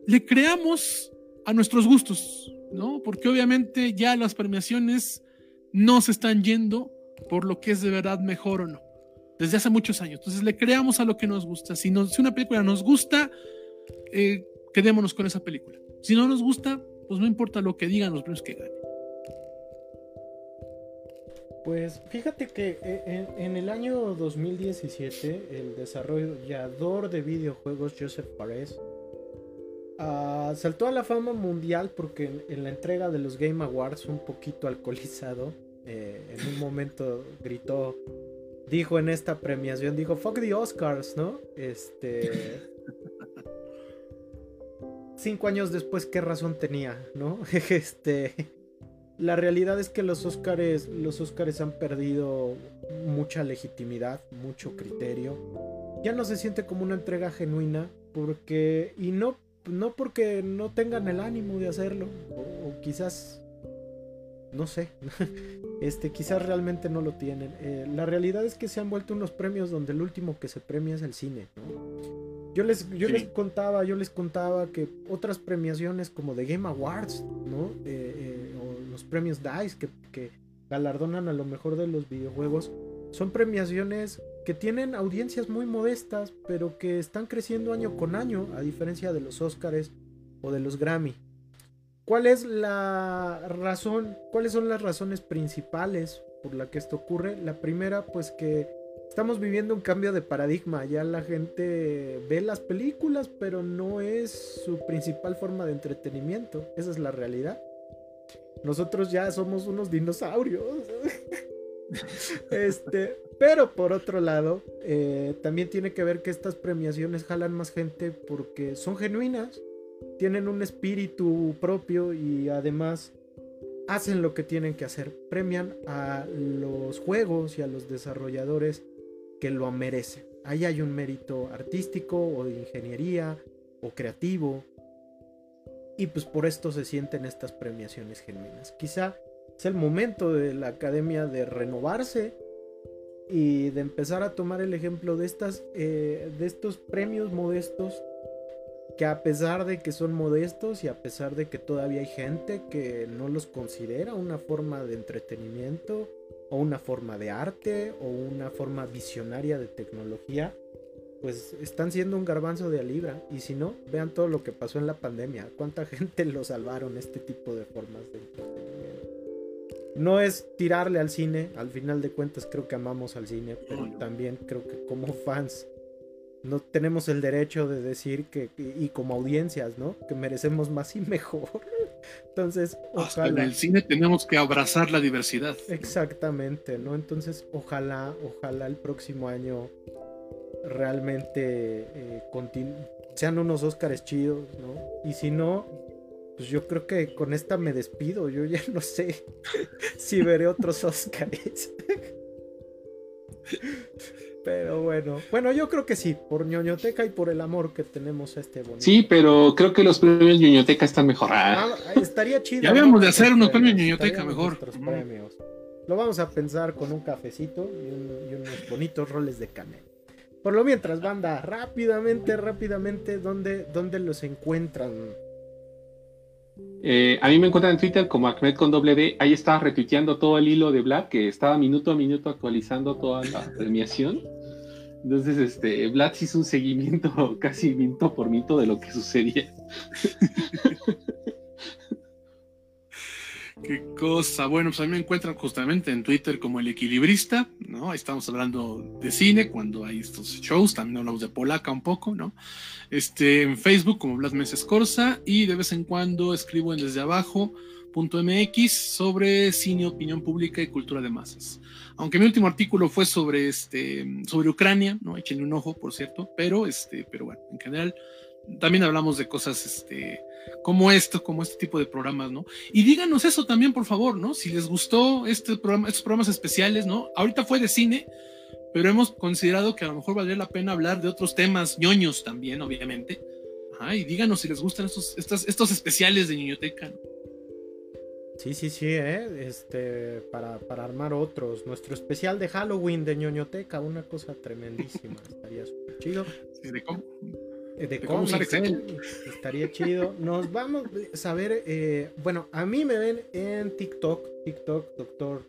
le creamos a nuestros gustos, ¿no? Porque obviamente ya las premiaciones no se están yendo por lo que es de verdad mejor o no, desde hace muchos años. Entonces le creamos a lo que nos gusta. Si, una película nos gusta, eh, quedémonos con esa película. Si no nos gusta, pues no importa lo que digan los premios que ganen. Pues fíjate que eh, en, el año 2017 el desarrollador de videojuegos Joseph Perez ah, saltó a la fama mundial porque en, la entrega de los Game Awards un poquito alcoholizado eh, en un momento gritó dijo en esta premiación, dijo, fuck the Oscars, ¿no? Este... Cinco años después, ¿qué razón tenía, no? Este... La realidad es que los Oscars, los Oscars han perdido mucha legitimidad, mucho criterio. Ya no se siente como una entrega genuina, porque... Y no, no porque no tengan el ánimo de hacerlo, o quizás no sé, este, quizás realmente no lo tienen. Eh, la realidad es que se han vuelto unos premios donde el último que se premia es el cine, Yo les, yo les contaba, yo les contaba que otras premiaciones como The Game Awards, ¿no? Eh, eh, o los premios DICE que, galardonan a lo mejor de los videojuegos, son premiaciones que tienen audiencias muy modestas, pero que están creciendo año con año, a diferencia de los Oscars o de los Grammy. ¿Cuál es la razón? ¿Cuáles son las razones principales por la que esto ocurre? La primera, pues que estamos viviendo un cambio de paradigma. Ya la gente ve las películas, pero no es su principal forma de entretenimiento. Esa es la realidad. Nosotros ya somos unos dinosaurios. este, pero por otro lado, eh, también tiene que ver que estas premiaciones jalan más gente porque son genuinas tienen un espíritu propio y además hacen lo que tienen que hacer. Premian a los juegos y a los desarrolladores que lo merecen. Ahí hay un mérito artístico o de ingeniería o creativo. Y pues por esto se sienten estas premiaciones genuinas. Quizá es el momento de la academia de renovarse y de empezar a tomar el ejemplo de, estas, eh, de estos premios modestos que a pesar de que son modestos y a pesar de que todavía hay gente que no los considera una forma de entretenimiento o una forma de arte o una forma visionaria de tecnología, pues están siendo un garbanzo de a libra. Y si no, vean todo lo que pasó en la pandemia, cuánta gente lo salvaron este tipo de formas de entretenimiento. No es tirarle al cine, al final de cuentas creo que amamos al cine, pero también creo que como fans no tenemos el derecho de decir que, y como audiencias, ¿no? Que merecemos más y mejor. Entonces, ojalá. en el cine tenemos que abrazar la diversidad. Exactamente, ¿no? Entonces, ojalá, ojalá el próximo año realmente eh, sean unos Óscares chidos, ¿no? Y si no, pues yo creo que con esta me despido. Yo ya no sé si veré otros Óscares. Pero bueno, bueno, yo creo que sí, por ñoñoteca y por el amor que tenemos a este bonito. Sí, pero creo que los premios ñoñoteca están mejor. Ah, estaría chido. Ya habíamos de hacer unos premios ñoñoteca mejor. Premios. Lo vamos a pensar con un cafecito y, unos bonitos roles de canela. Por lo mientras, banda, rápidamente, rápidamente, ¿dónde, dónde los encuentran? Eh, a mí me encuentran en Twitter como Ahmed con doble D. Ahí estaba retuiteando todo el hilo de Black, que estaba minuto a minuto actualizando toda la premiación. Entonces, este, Vlad hizo un seguimiento casi minuto por minuto de lo que sucedía. Qué cosa. Bueno, pues a mí me encuentran justamente en Twitter como el equilibrista, ¿no? Estamos hablando de cine cuando hay estos shows, también hablamos de polaca un poco, ¿no? Este, en Facebook como Vlad Meses Corsa y de vez en cuando escribo en desde abajo .mx sobre cine, opinión pública y cultura de masas. Aunque mi último artículo fue sobre, este, sobre Ucrania, ¿no? Échenle un ojo, por cierto, pero, este, pero bueno, en general también hablamos de cosas este, como esto, como este tipo de programas, ¿no? Y díganos eso también, por favor, ¿no? Si les gustó este programa, estos programas especiales, ¿no? Ahorita fue de cine, pero hemos considerado que a lo mejor valdría la pena hablar de otros temas ñoños también, obviamente. Ajá, y díganos si les gustan estos, estos, estos especiales de Niñoteca, ¿no? Sí, sí, sí, ¿eh? Este, para, para armar otros. Nuestro especial de Halloween de ñoñoteca, una cosa tremendísima. Estaría súper chido. Sí, de cómo, eh, de, cómics, estaría chido. Nos vamos a saber, eh, bueno, a mí me ven en TikTok, TikTok, doctor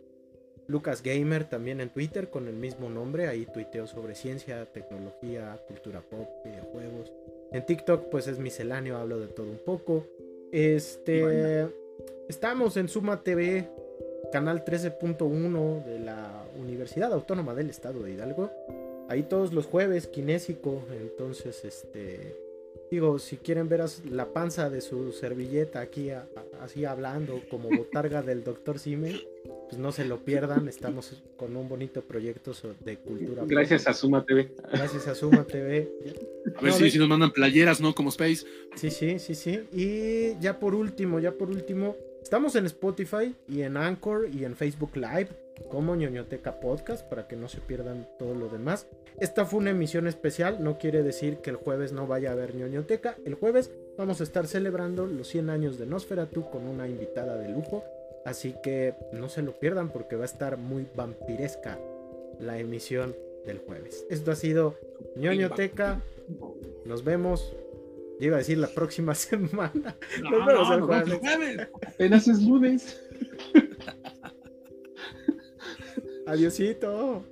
Lucas Gamer, también en Twitter con el mismo nombre. Ahí tuiteo sobre ciencia, tecnología, cultura pop, videojuegos. En TikTok, pues es misceláneo, hablo de todo un poco. Este. Estamos en Suma TV, canal 13.1 de la Universidad Autónoma del Estado de Hidalgo. Ahí todos los jueves, kinésico. Entonces, este. Digo, si quieren ver la panza de su servilleta aquí así hablando como botarga del doctor Sime, pues no se lo pierdan. Estamos con un bonito proyecto de cultura. Gracias a Suma TV. Gracias a Suma TV. A ver si, si, nos mandan playeras, ¿no? Como Space. Sí, sí, sí, sí. Y ya por último, ya por último, estamos en Spotify y en Anchor y en Facebook Live como ñoñoteca podcast para que no se pierdan todo lo demás. Esta fue una emisión especial, no quiere decir que el jueves no vaya a haber ñoñoteca. El jueves vamos a estar celebrando los 100 años de Nosferatu con una invitada de lujo, así que no se lo pierdan porque va a estar muy vampiresca la emisión del jueves. Esto ha sido ñoñoteca. Nos vemos. Iba a decir la próxima semana. Nos vemos el jueves. Apenas es lunes. Adiosito.